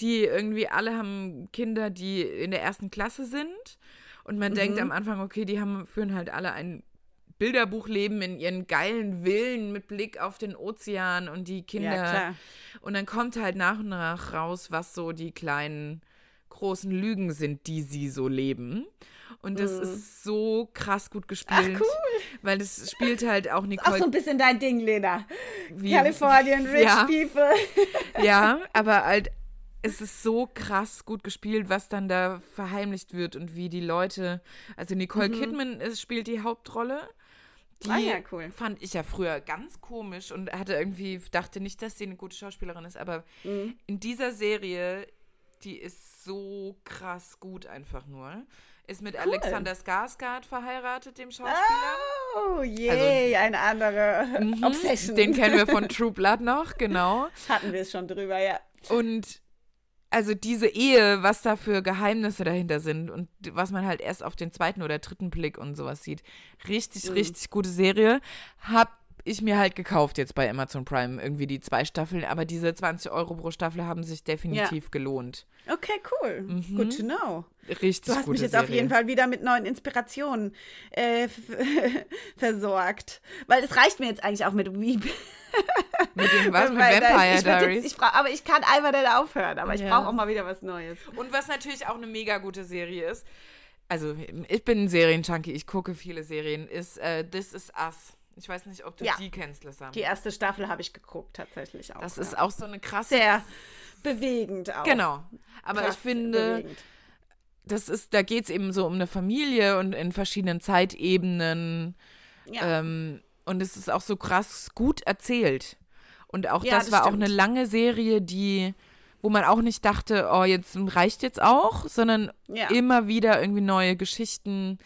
die irgendwie alle haben Kinder, die in der ersten Klasse sind. Und man denkt Mhm. am Anfang, okay, die haben, führen halt alle ein Bilderbuchleben in ihren geilen Villen mit Blick auf den Ozean und die Kinder. Ja. Und dann kommt halt nach und nach raus, was so die kleinen großen Lügen sind, die sie so leben. Und das ist so krass gut gespielt. Mhm. cool. Weil das spielt halt auch Auch Nicole. so ein bisschen dein Ding, Lena. wie- Kalifornien, Rich Ja. People. (laughs) Ja, aber (laughs) halt, es ist so krass gut gespielt, was dann da verheimlicht wird und wie die Leute. Also Nicole Kidman ist, spielt die Hauptrolle. Die Mhm. Ah ja, cool. fand ich ja früher ganz komisch und hatte irgendwie, dachte nicht, dass sie eine gute Schauspielerin ist, aber Mhm. in dieser Serie, die ist so krass gut einfach nur. Ist mit Alexander Skarsgård verheiratet, dem Schauspieler. Oh, je, Also- eine andere Mhm. Obsession. Den kennen wir von (laughs) True Blood noch, genau. Hatten wir es schon drüber, ja. Und also diese Ehe, was da für Geheimnisse dahinter sind und was man halt erst auf den zweiten oder dritten Blick und sowas sieht. Richtig, Mhm. richtig gute Serie. Hab ich mir halt gekauft jetzt bei Amazon Prime irgendwie die zwei Staffeln, aber diese 20 Euro pro Staffel haben sich definitiv gelohnt. Okay, cool. Good to know. Richtig Du hast mich jetzt Serie. auf jeden Fall wieder mit neuen Inspirationen äh, (laughs) versorgt. Weil es reicht mir jetzt eigentlich auch mit Weep. (laughs) (laughs) Mit dem was? Mit Vampire ich Diaries. Jetzt, ich brauch, aber ich kann einfach nicht aufhören. Aber ich Ja. brauche auch mal wieder was Neues. Und was natürlich auch eine mega gute Serie ist, also ich bin ein Serienjunkie, ich gucke viele Serien, ist äh, This Is Us. Ich weiß nicht, ob du Ja. die kennst, Lissam. Die erste Staffel habe ich geguckt, tatsächlich auch. Das ja. ist auch so eine krasse. sehr bewegend auch. Genau. Aber Krass ich finde, bewegend. das ist, da geht es eben so um eine Familie und in verschiedenen Zeitebenen. Ja. Ähm, und es ist auch so krass gut erzählt. Und auch Ja, das, das war auch stimmt. eine lange Serie, die, wo man auch nicht dachte, oh, jetzt reicht jetzt auch, sondern Ja. immer wieder irgendwie neue Geschichten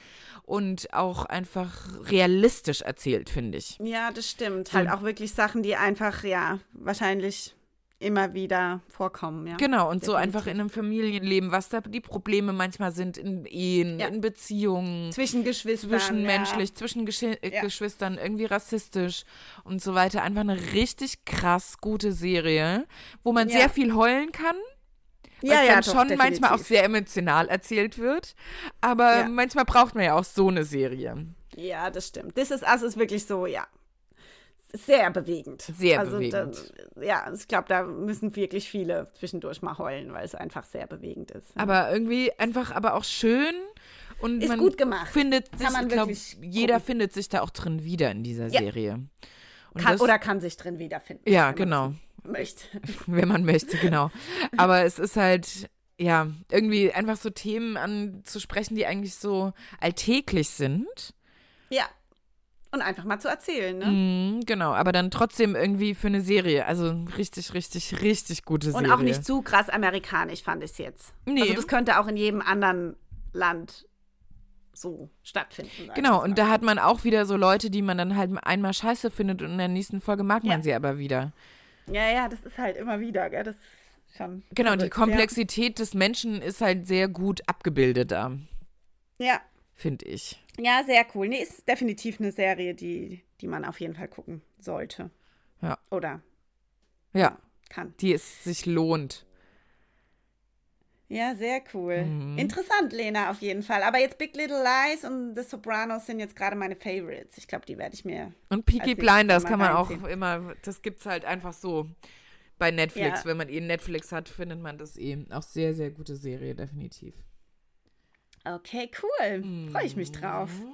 und auch einfach realistisch erzählt, finde ich. ja, das stimmt. So- Halt auch wirklich Sachen, die einfach, ja, wahrscheinlich immer wieder vorkommen, ja. Genau, und so Definitiv. einfach in einem Familienleben, was da die Probleme manchmal sind in Ehen, Ja. in Beziehungen. Zwischen Geschwistern. zwischenmenschlich, zwischen Geschi äh, Ja. Geschwistern, irgendwie rassistisch und so weiter. Einfach eine richtig krass gute Serie, wo man Ja. sehr viel heulen kann. Ja, ja, dann doch, schon manchmal auch definitiv. sehr emotional erzählt wird. Aber Ja. manchmal braucht man ja auch so eine Serie. Ja, das stimmt. This is Us ist wirklich so, ja. Sehr bewegend. Sehr also, bewegend. Da, ja, ich glaube, da müssen wirklich viele zwischendurch mal heulen, weil es einfach sehr bewegend ist. Aber irgendwie einfach, aber auch schön. Und Ist man gut gemacht. findet sich, Kann man ich glaube, jeder gucken. findet sich da auch drin wieder in dieser Ja. Serie. Kann, das- oder kann sich drin wiederfinden. Ja, genau. (laughs) Möchte. (laughs) wenn man möchte, genau. Aber es ist halt, ja, irgendwie einfach so Themen anzusprechen, die eigentlich so alltäglich sind. Ja. Und einfach mal zu erzählen, ne? Mhm, genau, aber dann trotzdem irgendwie für eine Serie. Also richtig, richtig, richtig gute Serie. Und auch nicht zu krass amerikanisch, fand ich es jetzt. Nee. Also, das könnte auch in jedem anderen Land so stattfinden. Genau, und da hat man auch wieder so Leute, die man dann halt einmal scheiße findet und in der nächsten Folge mag man Ja. sie aber wieder. Ja, ja, das ist halt immer wieder, gell? Das ist schon. Genau, die Komplexität des Menschen ist halt sehr gut abgebildet da, Ja. ja. finde ich. Ja, sehr cool. Nee, ist definitiv eine Serie, die, die man auf jeden Fall gucken sollte. Ja. Oder Ja, kann. die es sich lohnt. Ja, sehr cool. Mhm. Interessant, Lena, auf jeden Fall. Aber jetzt Big Little Lies und The Sopranos sind jetzt gerade meine Favorites. Ich glaube, die werde ich mir. Und Peaky Blinders kann man auch reinziehen. immer, das gibt's halt einfach so bei Netflix. Ja. Wenn man eh Netflix hat, findet man das eben auch sehr, sehr gute Serie, definitiv. Okay, cool. Freue ich mich drauf. Mhm.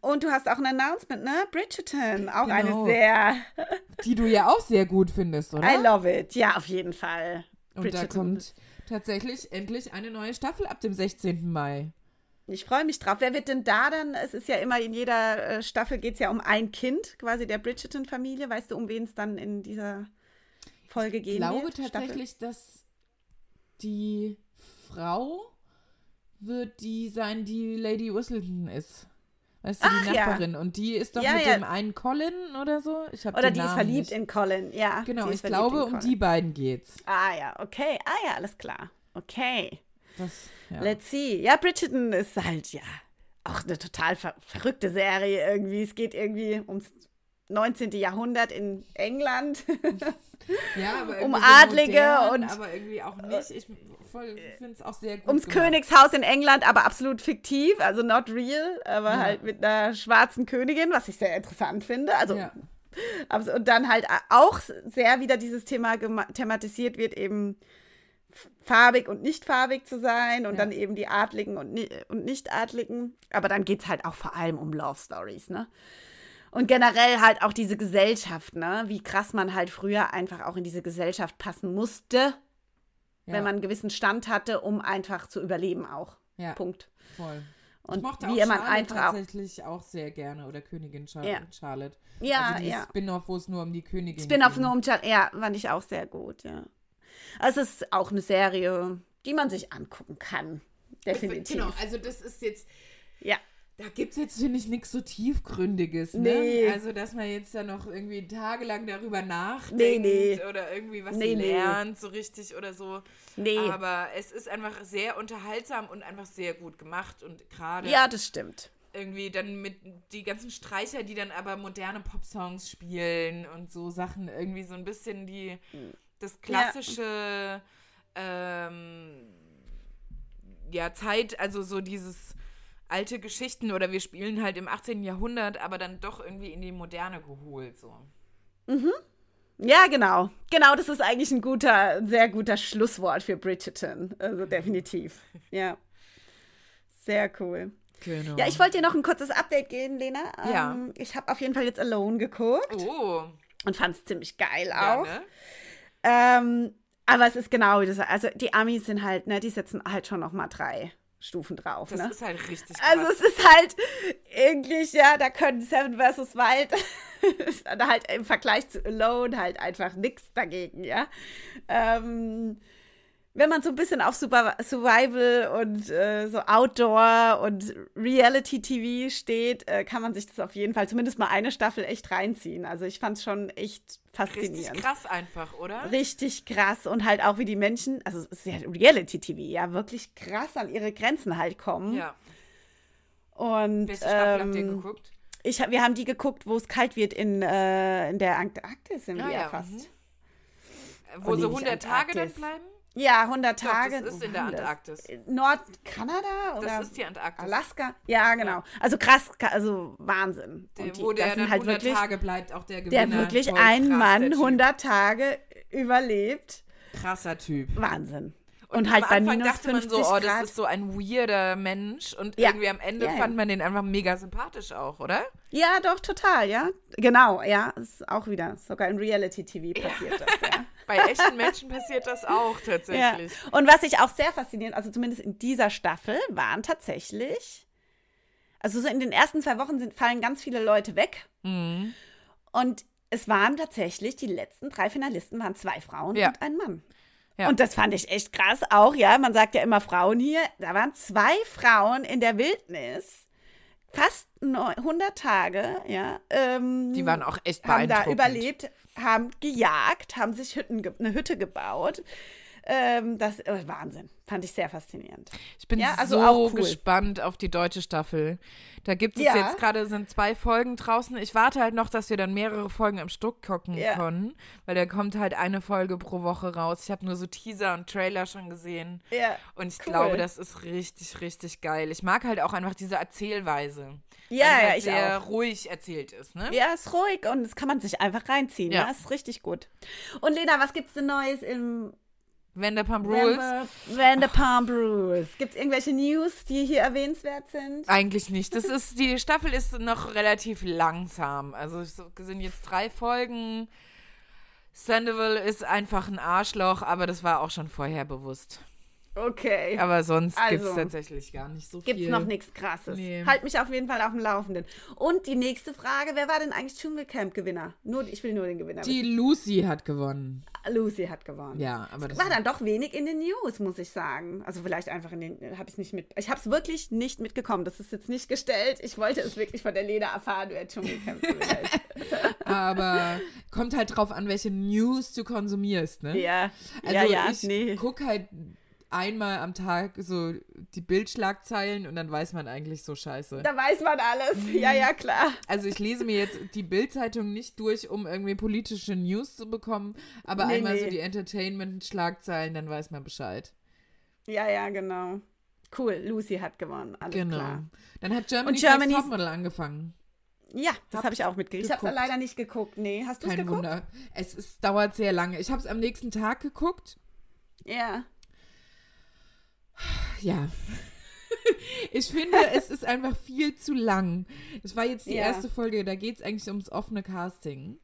Und du hast auch ein Announcement, ne? Bridgerton. Auch Genau. eine sehr. (laughs) Die du ja auch sehr gut findest, oder? I love it. Ja, auf jeden Fall. Und da kommt tatsächlich endlich eine neue Staffel ab dem 16. Mai. Ich freue mich drauf. Wer wird denn da dann? Es ist ja immer in jeder äh, Staffel geht es ja um ein Kind, quasi der Bridgerton-Familie. Weißt du, um wen es dann in dieser Folge gehen Ich glaube wird? Staffel? tatsächlich, dass die Frau wird die sein, die Lady Whistleton ist. Weißt du, Ach, die ja. Nachbarin. Und die ist doch Ja, mit ja. dem einen Colin oder so. Ich hab Oder die ist Namen verliebt nicht. in Colin, ja. Genau, ich ist glaube, um die beiden geht's. Ah ja, okay. Ah ja, alles klar. Okay. Das, ja. Let's see. Ja, Bridgerton ist halt, ja, auch eine total ver verrückte Serie irgendwie. Es geht irgendwie ums 19. Jahrhundert in England. ja, aber um Adlige modern, und- aber irgendwie auch nicht. Ich finde es auch sehr gut. ums gemacht. Königshaus in England, aber absolut fiktiv, also not real, aber Ja. halt mit einer schwarzen Königin, was ich sehr interessant finde. Also Ja. und dann halt auch sehr wieder dieses Thema thematisiert wird, eben farbig und nicht farbig zu sein und Ja. dann eben die Adligen und, ni und Nicht-Adligen. Aber dann geht es halt auch vor allem um Love Stories, ne? Und generell halt auch diese Gesellschaft, ne? Wie krass man halt früher einfach auch in diese Gesellschaft passen musste, ja, wenn man einen gewissen Stand hatte, um einfach zu überleben auch. ja, Punkt. voll. Und ich mochte wie auch Charlotte einfach tatsächlich auch sehr gerne oder Königin Char Ja. Charlotte. Ja, also ja. Spin-off, wo es nur um die Königin Spin-off nur um Char Ja, fand ich auch sehr gut, ja. Also es ist auch eine Serie, die man sich angucken kann. Definitiv. Genau, also das ist jetzt, Ja. Da gibt es jetzt, finde ich, nichts so Tiefgründiges. Ne? Nee. Also, dass man jetzt da noch irgendwie tagelang darüber nachdenkt Nee, nee. oder irgendwie was Nee, lernt, so richtig oder so. Nee. Aber es ist einfach sehr unterhaltsam und einfach sehr gut gemacht und gerade Ja, das stimmt. irgendwie dann mit die ganzen Streicher, die dann aber moderne Popsongs spielen und so Sachen irgendwie so ein bisschen die das klassische ähm, ja Zeit, also so dieses alte Geschichten oder wir spielen halt im 18. Jahrhundert, aber dann doch irgendwie in die Moderne geholt so. Ja, genau. Genau, das ist eigentlich ein guter, sehr guter Schlusswort für Bridgerton. Also definitiv. (laughs) Ja. Sehr cool. Genau. Ja, ich wollte dir noch ein kurzes Update geben, Lena. Ja. Ähm, ich habe auf jeden Fall jetzt Alone geguckt Oh, und fand es ziemlich geil ja, auch. ne? Ähm, aber es ist genau das. Also die Amis sind halt, ne, die setzen halt schon noch mal drei Stufen drauf. Das ne? ist halt richtig krass. Also es ist halt eigentlich, ja, da können Seven vs. Wild ist halt im Vergleich zu Alone halt einfach nichts dagegen, ja. Ähm, wenn man so ein bisschen auf Super Survival und äh, so Outdoor und Reality-TV steht, äh, kann man sich das auf jeden Fall zumindest mal eine Staffel echt reinziehen. Also ich fand es schon echt richtig faszinierend. krass einfach, oder? Richtig krass und halt auch wie die Menschen, also es ist ja Reality-TV, ja, wirklich krass an ihre Grenzen halt kommen. Ja. Und Welche Staffel habt ihr ähm, geguckt? ich, wir haben die geguckt, wo es kalt wird in, äh, in der Antarktis sind Ah, wir ja ja, fast. mhm. Wo Oh, so nicht 100 Tage dann bleiben? Ja, 100 Doch, Tage. das ist in der? Antarktis. Nordkanada oder Das ist die Antarktis. Alaska? Ja, genau. Also krass, also Wahnsinn. Der, die, wo der das dann sind halt 100 wirklich, Tage bleibt, auch der Gewinner. der wirklich Voll ein krass, Mann der Typ. 100 Tage überlebt. Krasser Typ. Wahnsinn. Und, Und, halt am bei Anfang dachte man 50 so, oh, Grad. das ist so ein weirder Mensch. Und Ja. irgendwie am Ende Ja, ja. fand man den einfach mega sympathisch auch, oder? Ja, doch, total, ja. Genau, ja. Ist auch wieder. Sogar im Reality-TV passiert das, (laughs) ja. Bei echten Menschen passiert das auch ja. tatsächlich. Und was ich auch sehr faszinierend, also zumindest in dieser Staffel, waren tatsächlich, also so in den ersten zwei Wochen sind, fallen ganz viele Leute weg. Mhm. Und es waren tatsächlich, die letzten drei Finalisten waren zwei Frauen Ja. und ein Mann. Ja. Und das fand ich echt krass auch, ja. Man sagt ja immer Frauen hier. Da waren zwei Frauen in der Wildnis. Fast neu- 100 Tage, ja. Ähm, Die waren auch echt haben da überlebt, haben gejagt, haben sich Hütten, eine Hütte gebaut. Ähm, das äh, Wahnsinn. Fand ich sehr faszinierend. Ich bin Ja, also so auch cool. gespannt auf die deutsche Staffel. Da gibt es Ja. jetzt gerade, sind zwei Folgen draußen. Ich warte halt noch, dass wir dann mehrere Folgen im Stück gucken Ja. können, weil da kommt halt eine Folge pro Woche raus. Ich habe nur so Teaser und Trailer schon gesehen. Ja. Und ich Cool. glaube, das ist richtig, richtig geil. Ich mag halt auch einfach diese Erzählweise. Ja, weil es ja, ich sehr auch. ruhig erzählt ist, ne? Ja, ist ruhig und das kann man sich einfach reinziehen. Ja. Ja, ist richtig gut. Und Lena, was gibt's denn Neues im Vanderpump Rules. Vanderpump Rules? Gibt's irgendwelche News, die hier erwähnenswert sind? Eigentlich nicht. Das ist, die Staffel ist noch relativ langsam. Also es sind jetzt drei Folgen. Sandoval ist einfach ein Arschloch, aber das war auch schon vorher bewusst. Okay. Aber sonst gibt es Also, tatsächlich gar nicht so Gibt's viel. noch nichts krasses. Nee. Halt mich auf jeden Fall auf dem Laufenden. Und die nächste Frage, wer war denn eigentlich Dschungelcamp-Gewinner? Nur, ich will nur den Gewinner. Die Lucy hat gewonnen. Lucy hat gewonnen. Ja, aber das War dann doch wenig in den News, muss ich sagen. Also vielleicht einfach in den, habe ich nicht mit, ich habe es wirklich nicht mitgekommen. Das ist jetzt nicht gestellt. Ich wollte es wirklich von der Lena erfahren, wer Dschungelcamp-Gewinner ist. (laughs) aber kommt halt drauf an, welche News du konsumierst, ne? Ja, Also ja, ja, ich nee. guck halt einmal am Tag so die Bildschlagzeilen und dann weiß man eigentlich so scheiße. Da weiß man alles. Ja, ja, klar. Also ich lese mir jetzt die Bildzeitung nicht durch, um irgendwie politische News zu bekommen, aber Nee, einmal so nee. die Entertainment-Schlagzeilen, dann weiß man Bescheid. Ja, ja, genau. Cool, Lucy hat gewonnen. Alles Genau. klar. Dann hat Germany's, Germany's- Topmodel angefangen. Ja, das habe ich auch mitgekriegt. Ich habe es leider nicht geguckt. Nee, hast du es Kein geguckt? Wunder. Es ist, dauert sehr lange. Ich habe es am nächsten Tag geguckt. Ja. Ja. (laughs) Ich finde, es ist einfach viel zu lang. Es war jetzt die Ja. erste Folge, da geht es eigentlich ums offene Casting.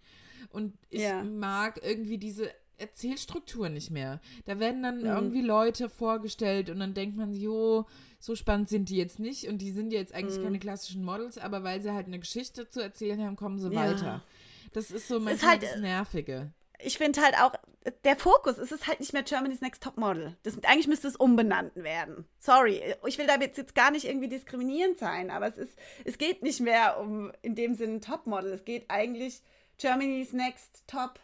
Und ich Ja. mag irgendwie diese Erzählstruktur nicht mehr. Da werden dann Mhm. irgendwie Leute vorgestellt und dann denkt man, jo, so spannend sind die jetzt nicht und die sind ja jetzt eigentlich Mhm. keine klassischen Models, aber weil sie halt eine Geschichte zu erzählen haben, kommen sie Ja. weiter. Das ist so manchmal halt, das Nervige. Ich finde halt auch, der Fokus, es ist halt nicht mehr Germany's Next Topmodel. Das, eigentlich müsste es umbenannt werden. Sorry, ich will damit jetzt gar nicht irgendwie diskriminierend sein, aber es ist, es geht nicht mehr um in dem Sinne Topmodel. Es geht eigentlich Germany's Next Top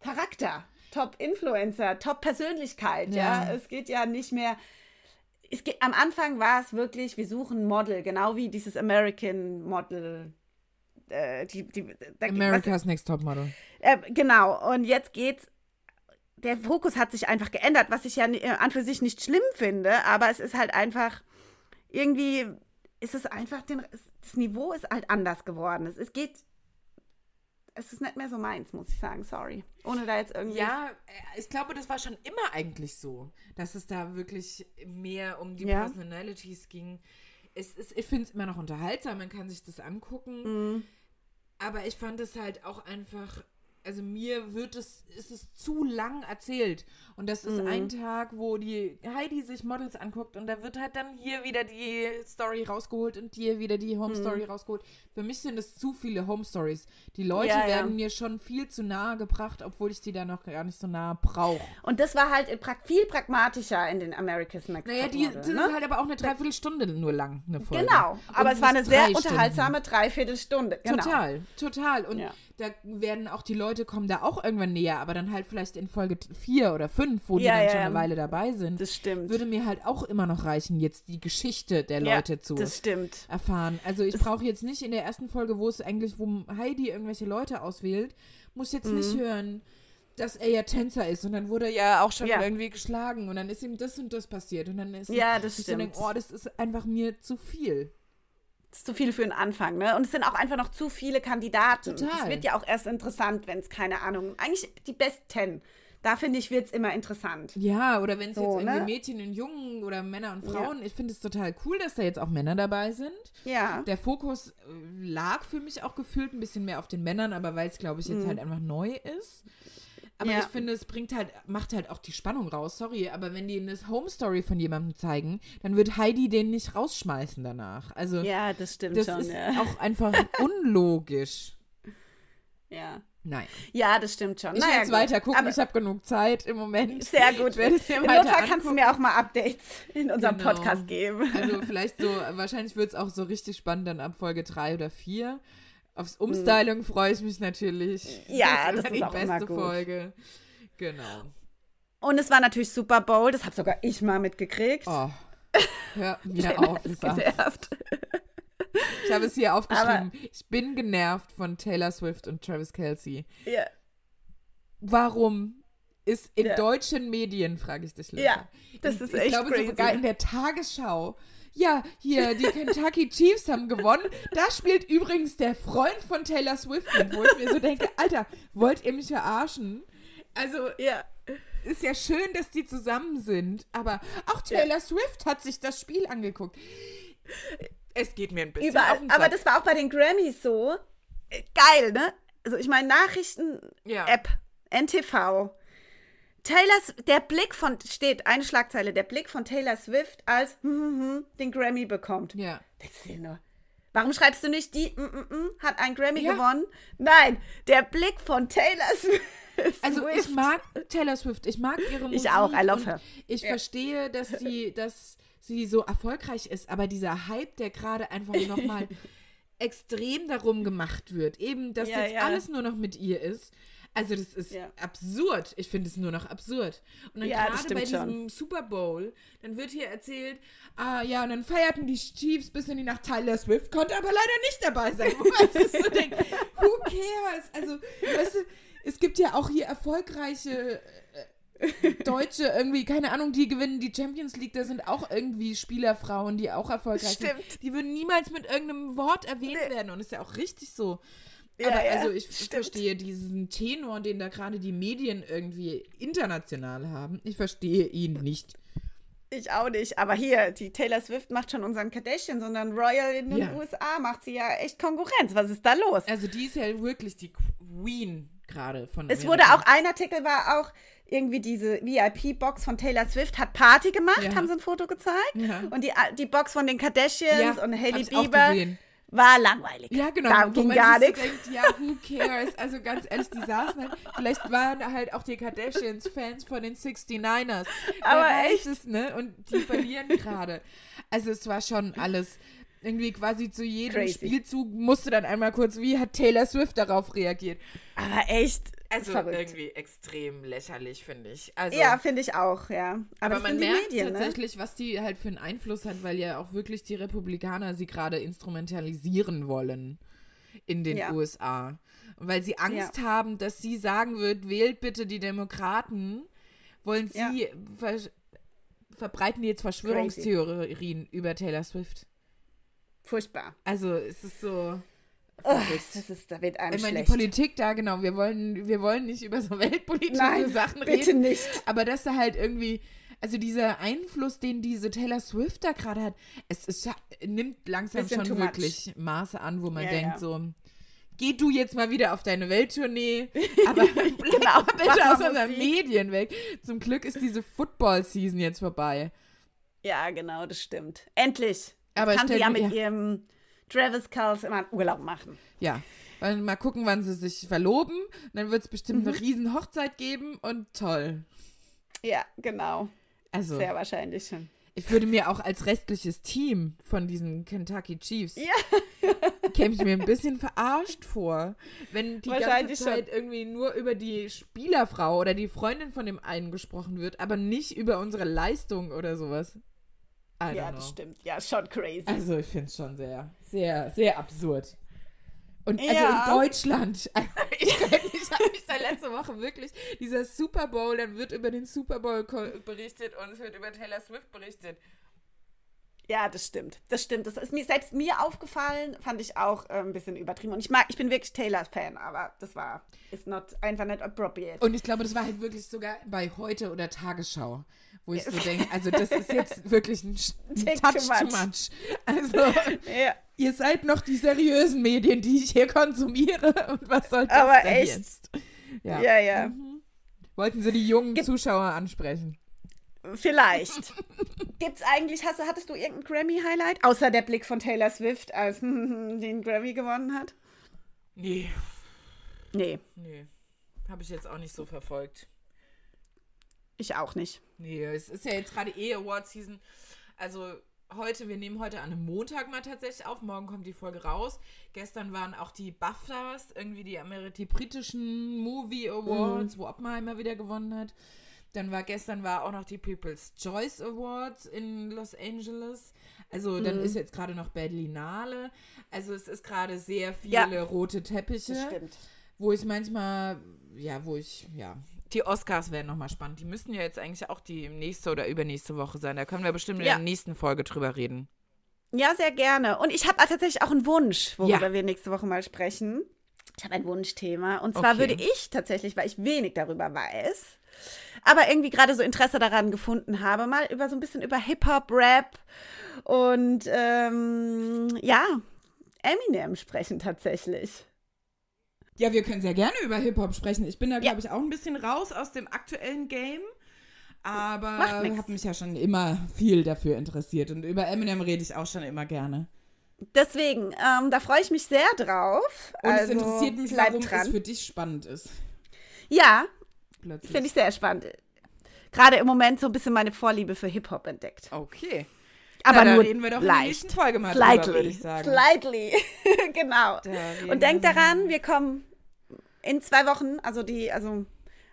Charakter, Top Influencer, Top Persönlichkeit. Ja. Ja. es geht ja nicht mehr. Es geht, am Anfang war es wirklich, wir suchen Model, genau wie dieses American Model. Äh, die, die, da- was- America's Next Topmodel. äh, genau, und jetzt geht's. Der Fokus hat sich einfach geändert, was ich ja äh, an für sich nicht schlimm finde, aber es ist halt einfach irgendwie ist es einfach den, es- das Niveau ist halt anders geworden. Es, es geht es ist nicht mehr so meins, muss ich sagen, sorry. Ohne da jetzt irgendwie Ja, äh, ich glaube, das war schon immer eigentlich so, dass es da wirklich mehr um die Ja. Personalities ging. Es ist, ich finde es immer noch unterhaltsam, man kann sich das angucken. Mhm. Aber ich fand es halt auch einfach, also mir wird es, ist es zu lang erzählt. Und das ist Mhm. ein Tag, wo die Heidi sich Models anguckt und da wird halt dann hier wieder die Story rausgeholt und hier wieder die Home Mhm. Story rausgeholt. Für mich sind es zu viele Home Stories. Die Leute Ja, ja. werden mir schon viel zu nahe gebracht, obwohl ich die da noch gar nicht so nah brauche. Und das war halt viel pragmatischer in den America's Next Naja, die Topmodel, sind ne? halt aber auch eine Dreiviertelstunde nur lang, eine Folge. Genau, aber Und es war eine sehr unterhaltsame Dreiviertelstunde. Genau. Total, total. Und Ja. Da werden auch die Leute kommen da auch irgendwann näher, aber dann halt vielleicht in Folge 4 oder 5, wo die Ja, dann ja, schon eine Weile dabei sind. Das stimmt. Würde mir halt auch immer noch reichen, jetzt die Geschichte der ja, Leute zu erfahren. Also ich brauche jetzt nicht in der ersten Folge, wo es eigentlich, wo Heidi irgendwelche Leute auswählt, muss jetzt Mhm. nicht hören, dass er ja Tänzer ist und dann wurde er ja auch schon Ja. irgendwie geschlagen und dann ist ihm das und das passiert und dann ist Ja, das stimmt. oh, das ist einfach mir zu viel. Ist zu viel für den Anfang, ne? Und es sind auch einfach noch zu viele Kandidaten. Total. Es wird ja auch erst interessant, wenn es keine Ahnung. Eigentlich die Best Ten. Da finde ich, wird es immer interessant. Ja, oder wenn es So, jetzt irgendwie ne? Mädchen und Jungen oder Männer und Ja. Frauen, ich finde es total cool, dass da jetzt auch Männer dabei sind. Ja. Der Fokus äh, lag für mich auch gefühlt ein bisschen mehr auf den Männern, aber weil es, glaube ich, jetzt halt einfach neu ist. Aber. Ja. ich finde, es bringt halt, macht halt auch die Spannung raus. Sorry, aber wenn die eine Home Story von jemandem zeigen, dann wird Heidi den nicht rausschmeißen danach. Also Ja, das stimmt das schon. ist ja. auch einfach (laughs) unlogisch. ja. Nein. ja, das stimmt schon. Ich Naja, gut. weiter gucken. Aber ich habe genug Zeit im Moment. sehr gut. Werde es mir Im Notfall kannst du mir auch mal Updates in unserem Genau. Podcast geben. Also (laughs) vielleicht so, wahrscheinlich wird es auch so richtig spannend dann ab Folge 3 oder 4. Aufs Umstyling freue ich mich natürlich. Ja, das das ist immer auch die immer beste gut. Folge. Genau. Und es war natürlich Super Bowl, das habe sogar ich mal mitgekriegt. Oh. Hör (laughs) mir auf, Lisa. Genervt. Ich habe es hier aufgeschrieben. Aber ich bin genervt von Taylor Swift und Travis Kelsey. Ja. Warum ist in ja. deutschen Medien, frage ich dich, Lisa. Ja, das ist ich echt glaube crazy. sogar in der Tagesschau. Ja, hier, die Kentucky Chiefs haben gewonnen. Da spielt übrigens der Freund von Taylor Swift mit, wo ich mir so denke, Alter, wollt ihr mich verarschen? Also, ja ist ja schön, dass die zusammen sind, aber auch Taylor ja. Swift hat sich das Spiel angeguckt. Es geht mir ein bisschen Überall. Aber das war auch bei den Grammys so. Geil, ne? Also ich meine, Nachrichten-App, ja. NTV. Taylors, der Blick von, steht eine Schlagzeile, der Blick von Taylor Swift als hm, hm, hm, den Grammy bekommt. Ja. Denkst du nur, warum schreibst du nicht, die hat einen Grammy ja. gewonnen? Nein, der Blick von Taylor (laughs) Swift also ich mag Taylor Swift, ich mag ihre Musik. Ich auch, I love her. Ich ja. verstehe, dass sie, (laughs) dass sie so erfolgreich ist, aber dieser Hype, der gerade einfach nochmal (laughs) extrem darum gemacht wird, eben, dass ja, jetzt alles nur noch mit ihr ist. Also das ist ja. absurd. Ich finde es nur noch absurd. Und dann ja, gerade bei diesem schon. Super Bowl, dann wird hier erzählt, ah ja, und dann feierten die Chiefs bis in die Nacht. Tyler Swift konnte aber leider nicht dabei sein. (laughs) Wo man so denkt, who cares? Also, weißt du, es gibt ja auch hier erfolgreiche äh, Deutsche, irgendwie, keine Ahnung, die gewinnen die Champions League, da sind auch irgendwie Spielerfrauen, die auch erfolgreich Stimmt. sind. Die würden niemals mit irgendeinem Wort erwähnt nee. werden und ist ja auch richtig so. Ja, Aber ja, also ich stimmt. verstehe diesen Tenor, den da gerade die Medien irgendwie international haben. Ich verstehe ihn nicht. Ich auch nicht. Aber hier, die Taylor Swift macht schon unseren Kardashian, sondern Royal in den ja. USA macht sie ja echt Konkurrenz. Was ist da los? Also die ist ja wirklich die Queen gerade von Es wurde auch, ein Artikel war auch, irgendwie diese VIP-Box von Taylor Swift hat Party gemacht, ja. haben sie ein Foto gezeigt. Ja. Und die, die Box von den Kardashians und Hailey Bieber war langweilig. Ja, genau. Da ging gar nichts. Denkt, ja, who cares? Also ganz ehrlich, die saßen halt, vielleicht waren halt auch die Kardashians Fans von den 69ers. Aber echt? es, ne? Und die verlieren (laughs) gerade. Also es war schon alles irgendwie quasi zu jedem Crazy. Spielzug musste dann einmal kurz, wie hat Taylor Swift darauf reagiert. Aber echt. Also verrückt. irgendwie extrem lächerlich, finde ich. Also, ja, finde ich auch, ja. Aber, aber man merkt Medien, ne? tatsächlich, ne? was die halt für einen Einfluss hat, weil ja auch wirklich die Republikaner sie gerade instrumentalisieren wollen in den ja. USA. Und weil sie Angst ja. haben, dass sie sagen wird, wählt bitte die Demokraten, wollen sie ja. ver verbreiten die jetzt Verschwörungstheorien Crazy. über Taylor Swift. Furchtbar. Also es ist so. Oh, das ist, da wird einem ich meine, schlecht. die Politik da, genau, wir wollen, wir wollen nicht über so (laughs) weltpolitische Nein, Sachen reden. bitte nicht. Aber dass da halt irgendwie, also dieser Einfluss, den diese Taylor Swift da gerade hat, es ist, nimmt langsam Bisschen schon wirklich Maße an, wo man ja, denkt ja. so, geh du jetzt mal wieder auf deine Welttournee, (laughs) aber bleib genau, bitte aus unseren Medien weg. Zum Glück ist diese Football-Season jetzt vorbei. Ja, genau, das stimmt. Endlich. Aber kann sie ja mit ja. ihrem Travis Kells immer einen Urlaub machen. Ja. Und mal gucken, wann sie sich verloben. Dann wird es bestimmt mhm. eine riesen Hochzeit geben und toll. Ja, genau. Also. Sehr wahrscheinlich schon. Ich würde mir auch als restliches Team von diesen Kentucky Chiefs ja. (laughs) käme ich mir ein bisschen verarscht vor, wenn die ganze Zeit schon. irgendwie nur über die Spielerfrau oder die Freundin von dem einen gesprochen wird, aber nicht über unsere Leistung oder sowas ja, das stimmt. Ja, schon crazy. Also ich finde es schon sehr, sehr, sehr absurd. Und also ja. in Deutschland, (laughs) ich, (laughs) ich habe mich da letzte Woche wirklich, dieser Super Bowl, dann wird über den Super Bowl berichtet und es wird über Taylor Swift berichtet. Ja, das stimmt. Das stimmt. Das ist mir selbst mir aufgefallen, fand ich auch äh, ein bisschen übertrieben. Und ich mag, ich bin wirklich Taylor-Fan, aber das war, ist not, einfach nicht appropriate. Und ich glaube, das war halt wirklich sogar bei heute oder Tagesschau wo ich so denke, also das ist jetzt (laughs) wirklich ein, ein Touch too much. Also, (laughs) ja. ihr seid noch die seriösen Medien, die ich hier konsumiere und was soll das Aber denn echt? jetzt? Ja, ja. ja. Mhm. Wollten sie die jungen Ge Zuschauer ansprechen? Vielleicht. (laughs) Gibt's eigentlich, hast, hattest du irgendein Grammy-Highlight? Außer der Blick von Taylor Swift, als den Grammy gewonnen hat? Nee. Nee. Nee. Habe ich jetzt auch nicht so verfolgt. Ich auch nicht. Nee, es ist ja jetzt gerade eh Award-Season. Also heute, wir nehmen heute an einem Montag mal tatsächlich auf. Morgen kommt die Folge raus. Gestern waren auch die BAFTAs, irgendwie die, die britischen Movie Awards, mhm. wo Oppenheimer wieder gewonnen hat. Dann war gestern war auch noch die People's Choice Awards in Los Angeles. Also dann Mhm. ist jetzt gerade noch Berlinale. Also es ist gerade sehr viele Ja. rote Teppiche, Das stimmt. wo ich manchmal, ja, wo ich, ja. Die Oscars werden nochmal spannend. Die müssten ja jetzt eigentlich auch die nächste oder übernächste Woche sein. Da können wir bestimmt in Ja. der nächsten Folge drüber reden. Ja, sehr gerne. Und ich habe tatsächlich auch einen Wunsch, worüber Ja. wir nächste Woche mal sprechen. Ich habe ein Wunschthema. Und zwar Okay. würde ich tatsächlich, weil ich wenig darüber weiß, aber irgendwie gerade so Interesse daran gefunden habe, mal über so ein bisschen über Hip-Hop, Rap und ähm, ja, Eminem sprechen tatsächlich. Ja, wir können sehr gerne über Hip-Hop sprechen. Ich bin da, glaube ich, auch ein bisschen raus aus dem aktuellen Game. Aber nix. habe mich ja schon immer viel dafür interessiert. Und über Eminem rede ich auch schon immer gerne. Deswegen, ähm, da freue ich mich sehr drauf. Und also, es interessiert mich, warum dran. es für dich spannend ist. Ja, Plötzlich. finde ich sehr spannend. Gerade im Moment so ein bisschen meine Vorliebe für Hip-Hop entdeckt. Okay. Aber Na, nur reden wir doch in der leicht. nächsten Folge mal Slightly. drüber, würde ich sagen. Slightly. (laughs) genau. Und denkt daran, wir kommen in zwei Wochen, also die, also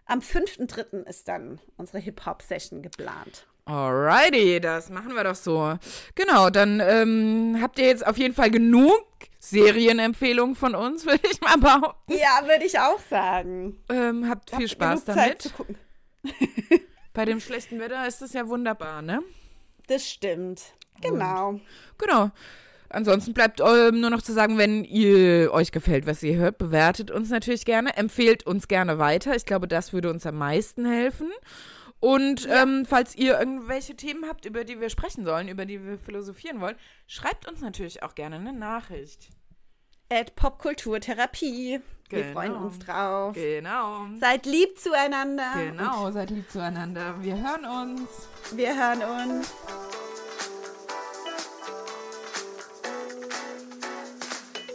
am 5.3. ist dann unsere Hip-Hop-Session geplant. Alrighty, das machen wir doch so. Genau, dann ähm, habt ihr jetzt auf jeden Fall genug Serienempfehlungen von uns, (laughs) würde ich mal behaupten. Ja, würde ich auch sagen. Ähm, habt viel Habt Spaß damit. zu gucken. Bei dem schlechten Wetter ist das ja wunderbar, ne? Das stimmt. Genau. Genau. Ansonsten bleibt ähm, nur noch zu sagen, wenn ihr euch gefällt, was ihr hört, bewertet uns natürlich gerne, empfehlt uns gerne weiter. Ich glaube, das würde uns am meisten helfen. Und ähm, falls ihr irgendwelche Themen habt, über die wir sprechen sollen, über die wir philosophieren wollen, schreibt uns natürlich auch gerne eine Nachricht. At Popkulturtherapie. Wir Genau. freuen uns drauf. Genau. Seid lieb zueinander. Genau, seid lieb zueinander. Wir hören uns. Wir hören uns.